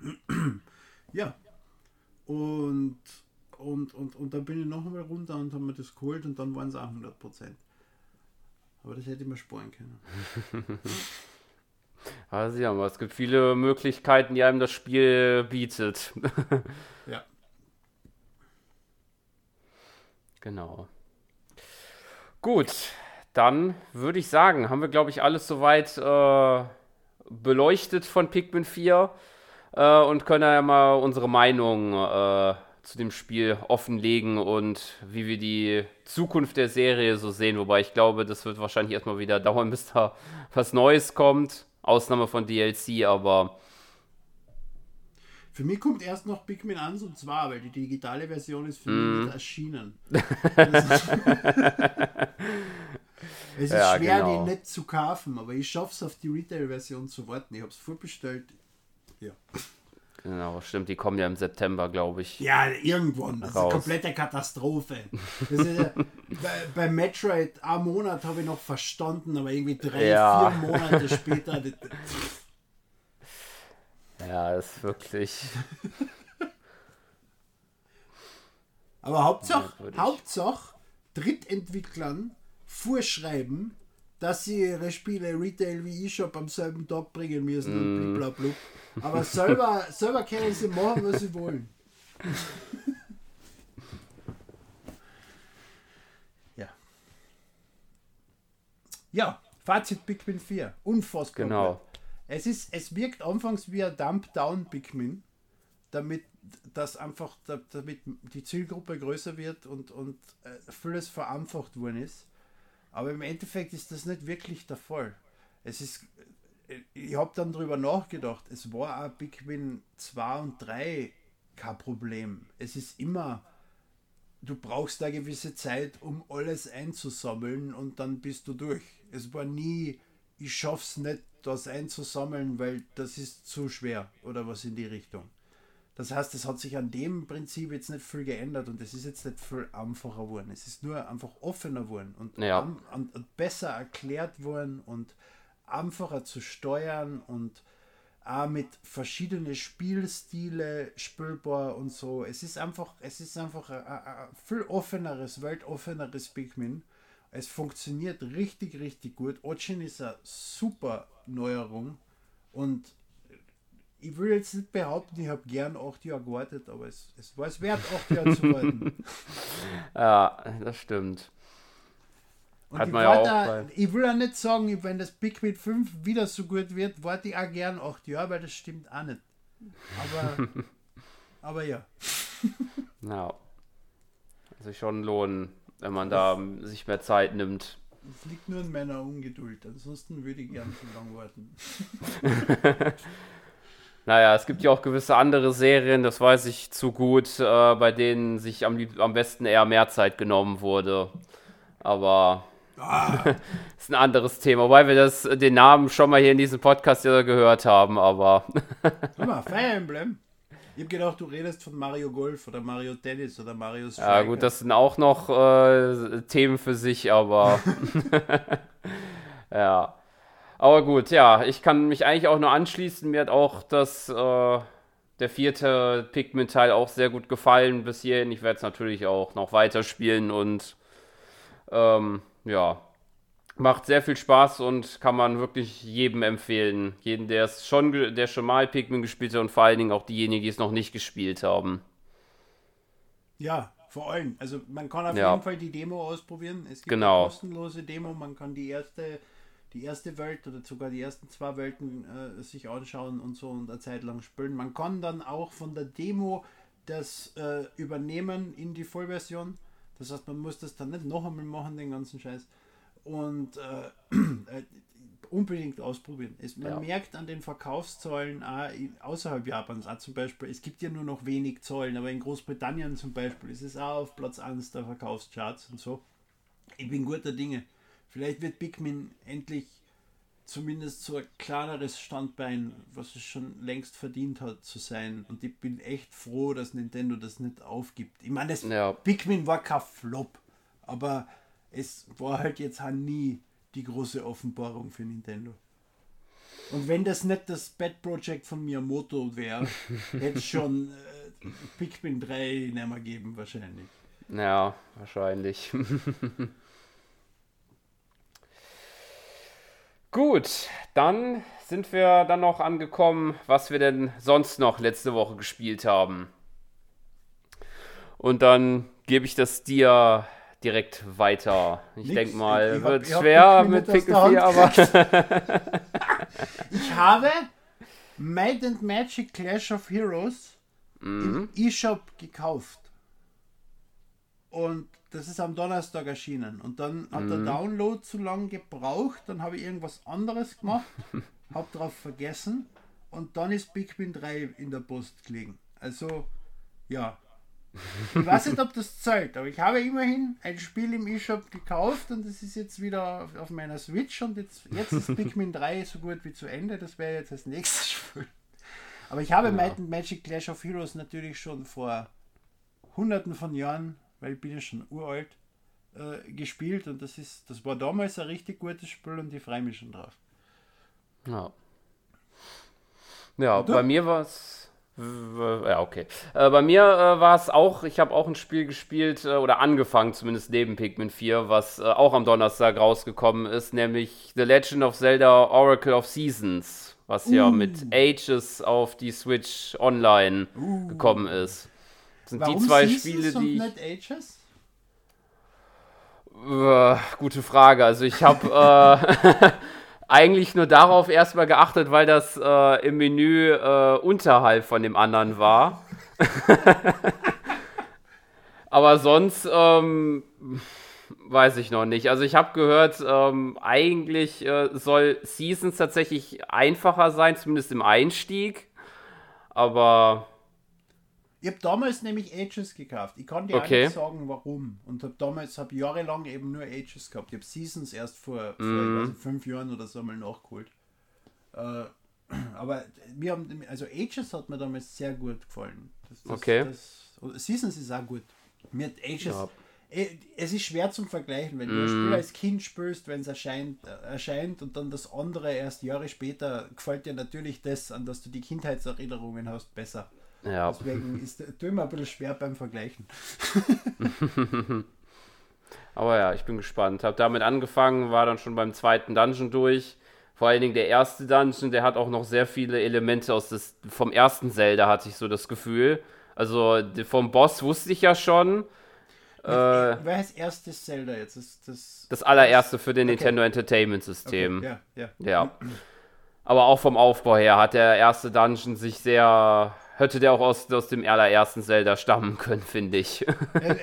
ja. Und, und, und, und dann bin ich noch einmal runter und haben mir das geholt und dann waren es auch 100 Prozent. Aber das hätte ich mir sparen können. Also ja, es gibt viele Möglichkeiten, die einem das Spiel bietet. ja. Genau. Gut, dann würde ich sagen, haben wir, glaube ich, alles soweit äh, beleuchtet von Pikmin 4 äh, und können ja mal unsere Meinung äh, zu dem Spiel offenlegen und wie wir die Zukunft der Serie so sehen. Wobei ich glaube, das wird wahrscheinlich erstmal wieder dauern, bis da was Neues kommt. Ausnahme von DLC, aber. Für mich kommt erst noch Pikmin 1 und 2, weil die digitale Version ist für mm. mich mhm. nicht erschienen. es ist ja, schwer, genau. die nicht zu kaufen, aber ich schaffe es auf die Retail-Version zu warten. Ich habe es vorbestellt. Ja. Genau, stimmt, die kommen ja im September, glaube ich. Ja, irgendwann. Das raus. ist eine komplette Katastrophe. Ist, bei, bei, Metroid, einen Monat habe ich noch verstanden, aber irgendwie drei, ja. vier Monate später. ja, ist wirklich. aber Hauptsache, Hauptsache Drittentwicklern vorschreiben, dass sie ihre Spiele Retail wie E-Shop am selben Tag bringen müssen mm. und blablabla. Aber selber, selber können sie machen, was sie wollen. ja. Ja, Fazit Pikmin 4. Unfassbar. Genau. Es, ist, es wirkt anfangs wie ein Dump-Down Pikmin, damit das einfach, damit die Zielgruppe größer wird und, und äh, vieles vereinfacht worden ist. Aber im Endeffekt ist das nicht wirklich der Fall. Es ist, ich habe dann darüber nachgedacht, es war auch Pikmin 2 und 3 kein Problem. Es ist immer, du brauchst eine gewisse Zeit, um alles einzusammeln und dann bist du durch. Es war nie, ich schaff's nicht, das einzusammeln, weil das ist zu schwer oder was in die Richtung. Das heißt, es hat sich an dem Prinzip jetzt nicht viel geändert und es ist jetzt nicht viel einfacher geworden. Es ist nur einfach offener geworden und, ja. und, und besser erklärt worden und einfacher zu steuern und auch mit verschiedenen Spielstile spielbar und so. Es ist einfach, es ist einfach ein, ein viel offeneres, weltoffeneres Pikmin. Es funktioniert richtig, richtig gut. Ochin ist eine super Neuerung und ich will jetzt nicht behaupten, ich habe gern acht Jahre gewartet, aber es, es war es wert, acht Jahre zu warten. ja, das stimmt. Und Hat ich, man ja auch da, ich will ja nicht sagen, wenn das Pikmin 5 wieder so gut wird, warte ich auch gern acht Jahre, weil das stimmt auch nicht. Aber, aber ja. Ja. Also schon lohnen, wenn man da sich mehr Zeit nimmt. Es liegt nur in meiner Ungeduld. Ansonsten würde ich gern so lange warten. Naja, es gibt ja auch gewisse andere Serien, das weiß ich zu gut, äh, bei denen sich am, am besten eher mehr Zeit genommen wurde. Aber ah. ist ein anderes Thema, wobei wir das, den Namen schon mal hier in diesem Podcast ja gehört haben, aber. Hör mal, Fire Emblem. Ich hab gedacht, du redest von Mario Golf oder Mario Tennis oder Mario Striker. Ja, gut, das sind auch noch äh, Themen für sich, aber. ja. Aber gut, ja, ich kann mich eigentlich auch nur anschließen. Mir hat auch das, äh, der vierte Pikmin-Teil auch sehr gut gefallen bis hierhin. Ich werde es natürlich auch noch weiterspielen und ähm, ja, Macht sehr viel Spaß und kann man wirklich jedem empfehlen. Jeden, der es schon, der schon mal Pikmin gespielt hat und vor allen Dingen auch diejenigen, die es noch nicht gespielt haben. Ja, vor allem. Also man kann auf Ja. jeden Fall die Demo ausprobieren. Es gibt Genau. eine kostenlose Demo. Man kann die erste, die erste Welt oder sogar die ersten zwei Welten äh, sich anschauen und so und eine Zeit lang spielen. Man kann dann auch von der Demo das äh, übernehmen in die Vollversion. Das heißt, man muss das dann nicht noch einmal machen, den ganzen Scheiß. Und äh, äh, unbedingt ausprobieren. Es, man Ja. merkt an den Verkaufszahlen auch außerhalb Japans auch zum Beispiel, es gibt ja nur noch wenig Zahlen, aber in Großbritannien zum Beispiel ist es auch auf Platz 1 der Verkaufscharts und so. Ich bin guter Dinge. Vielleicht wird Pikmin endlich zumindest so ein kleineres Standbein, was es schon längst verdient hat zu sein. Und ich bin echt froh, dass Nintendo das nicht aufgibt. Ich meine, das Ja. Pikmin war kein Flop, aber es war halt jetzt auch nie die große Offenbarung für Nintendo. Und wenn das nicht das Bad Project von Miyamoto wäre, hätte es schon äh, Pikmin 3 nicht mehr geben wahrscheinlich. Ja, wahrscheinlich. Gut, dann sind wir dann noch angekommen, was wir denn sonst noch letzte Woche gespielt haben. Und dann gebe ich das dir direkt weiter. Ich denke mal, Ich wird hab schwer mit Pickle der 4, Hand aber Ich habe Might and Magic Clash of Heroes Mhm. im eShop gekauft. Und das ist am Donnerstag erschienen. Und dann hat Mhm. der Download zu lang gebraucht. Dann habe ich irgendwas anderes gemacht, habe drauf vergessen. Und dann ist Pikmin 3 in der Post gelegen. Also, ja. Ich weiß nicht, ob das zählt, aber ich habe immerhin ein Spiel im eShop gekauft und das ist jetzt wieder auf, auf meiner Switch und jetzt, jetzt ist Pikmin 3 so gut wie zu Ende. Das wäre jetzt das nächste Spiel. Aber ich habe Might and Magic Clash of Heroes natürlich schon vor hunderten von Jahren, weil ich bin ja schon uralt, äh, gespielt und das ist, das war damals ein richtig gutes Spiel und ich freue mich schon drauf. Ja. Ja, bei mir war es. Ja, okay. Äh, bei mir äh, war es auch, ich habe auch ein Spiel gespielt äh, oder angefangen, zumindest neben Pikmin 4, was äh, auch am Donnerstag rausgekommen ist, nämlich The Legend of Zelda Oracle of Seasons, was ja mit Ages auf die Switch Online gekommen ist. Sind die zwei Spiele, und die ich. nicht Ages? Äh, gute Frage. Also ich habe äh, eigentlich nur darauf erstmal geachtet, weil das äh, im Menü äh, unterhalb von dem anderen war. Aber sonst ähm, weiß ich noch nicht. Also ich habe gehört, ähm, eigentlich äh, soll Seasons tatsächlich einfacher sein, zumindest im Einstieg. Aber Ich habe damals nämlich Ages gekauft. Ich kann dir Okay. auch nicht sagen, warum. Und habe damals hab jahrelang eben nur Ages gehabt. Ich habe Seasons erst vor, vor nicht, fünf Jahren oder so mal nachgeholt. Äh, aber wir haben, also Ages hat mir damals sehr gut gefallen. Das, das, Okay. Das, Seasons ist auch gut. Mir hat Ages. Ja. Eh, Es ist schwer zum Vergleichen, wenn du Mhm. ein Spiel als Kind spielst, wenn es erscheint, äh, erscheint und dann das andere erst Jahre später, gefällt dir natürlich das, an das du die Kindheitserinnerungen hast, besser. Ja. Deswegen ist es immer ein bisschen schwer beim Vergleichen. Aber ja, ich bin gespannt. Hab damit angefangen, war dann schon beim zweiten Dungeon durch. Vor allen Dingen der erste Dungeon, der hat auch noch sehr viele Elemente aus des, vom ersten Zelda, hatte ich so das Gefühl. Also vom Boss wusste ich ja schon. Äh, Wer heißt erstes Zelda jetzt? Das, das, das allererste für den Okay. Nintendo Entertainment System. Okay, ja, ja. Ja. Aber auch vom Aufbau her hat der erste Dungeon sich sehr. Hätte der auch aus, aus dem allerersten Zelda stammen können, finde ich.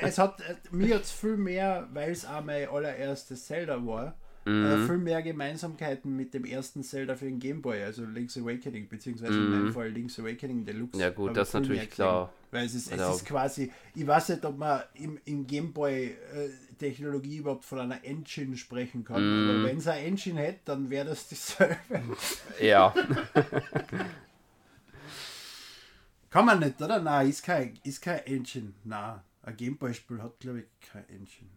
Es hat äh, mir jetzt viel mehr, weil es auch mein allererstes Zelda war, Mhm. äh, viel mehr Gemeinsamkeiten mit dem ersten Zelda für den Game Boy, also Link's Awakening, beziehungsweise in meinem Fall Link's Awakening Deluxe. Mhm. Ja, gut, das viel natürlich klar. Weil es ist, es ist quasi, ich weiß nicht, ob man im, im Game Boy äh, Technologie überhaupt von einer Engine sprechen kann. Mhm. Aber wenn es eine Engine hätte, dann wäre das dieselbe. ja. Kann man nicht, oder? Nein, ist kein, ist kein Engine. Nein, ein Gameboy-Spiel hat, glaube ich, kein Engine.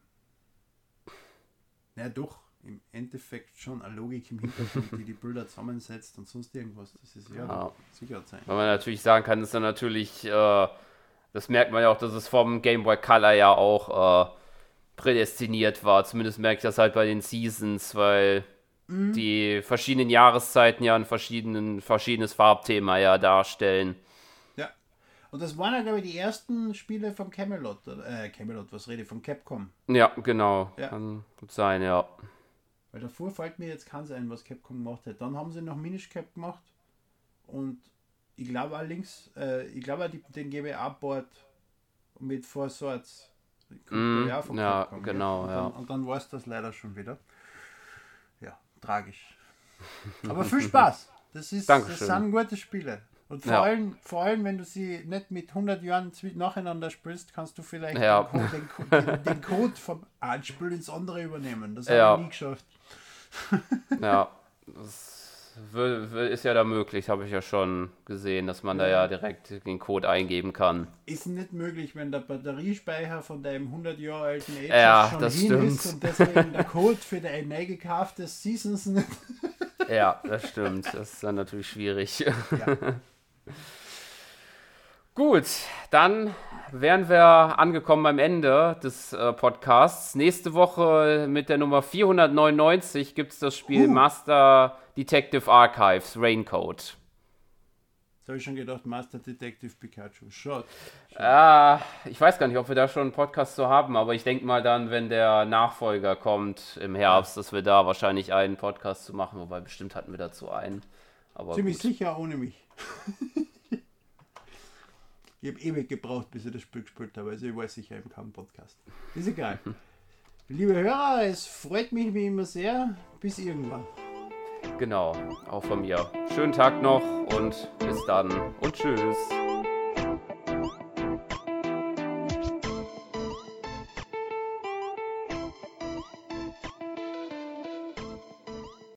Ja, doch, im Endeffekt schon eine Logik im Hintergrund, die die Bilder zusammensetzt und sonst irgendwas. Das ist ja, Ja. sicher sein. Was man natürlich sagen kann, ist dann natürlich, äh, das merkt man ja auch, dass es vom Game Boy Color ja auch äh, prädestiniert war. Zumindest merke ich das halt bei den Seasons, weil mhm. die verschiedenen Jahreszeiten ja ein verschiedenen, verschiedenes Farbthema ja darstellen. Ja. Und das waren ja, glaube ich, die ersten Spiele vom Camelot. Äh, Camelot, was rede ich, von Capcom. Ja, genau. Ja. Kann gut sein, ja. Weil davor fällt mir jetzt keins ein, was Capcom gemacht hat. Dann haben sie noch Minish Cap gemacht. Und ich glaube allerdings, äh, ich glaube den GBA-Board mit Four Swords. Mm, ja, Capcom, genau, ja. Und dann, dann war es das leider schon wieder. Ja, tragisch. Aber viel Spaß. Das, ist, das sind gute Spiele. Und vor, ja. allem, vor allem, wenn du sie nicht mit 100 Jahren nacheinander spielst, kannst du vielleicht ja. den, den, den, Code vom einen Spiel ins andere übernehmen. Das ja. habe ich nie geschafft. ja, das ist ja da möglich, habe ich ja schon gesehen, dass man da ja direkt den Code eingeben kann. Ist nicht möglich, wenn der Batteriespeicher von deinem 100 Jahre alten Age ja, schon das hin stimmt. ist und deswegen der Code für dein neu gekauftes Seasons nicht. ja, das stimmt. Das ist dann natürlich schwierig. Ja. Gut, dann wären wir angekommen beim Ende des äh, Podcasts. Nächste Woche mit der Nummer 499 gibt es das Spiel uh. Master Detective Archives Raincoat. Jetzt habe ich schon gedacht, Master Detective Pikachu. Shot. Äh, ich weiß gar nicht, ob wir da schon einen Podcast zu haben, aber ich denke mal dann, wenn der Nachfolger kommt im Herbst, dass wir da wahrscheinlich einen Podcast zu machen, wobei bestimmt hatten wir dazu einen. Aber Ziemlich gut. sicher ohne mich. ich habe ewig gebraucht, bis ich das Spiel gespielt habe, also ich weiß sicher im keinem Podcast. Ist egal. Liebe Hörer, es freut mich wie immer sehr. Bis irgendwann. Genau, auch von mir. Schönen Tag noch und bis dann und tschüss.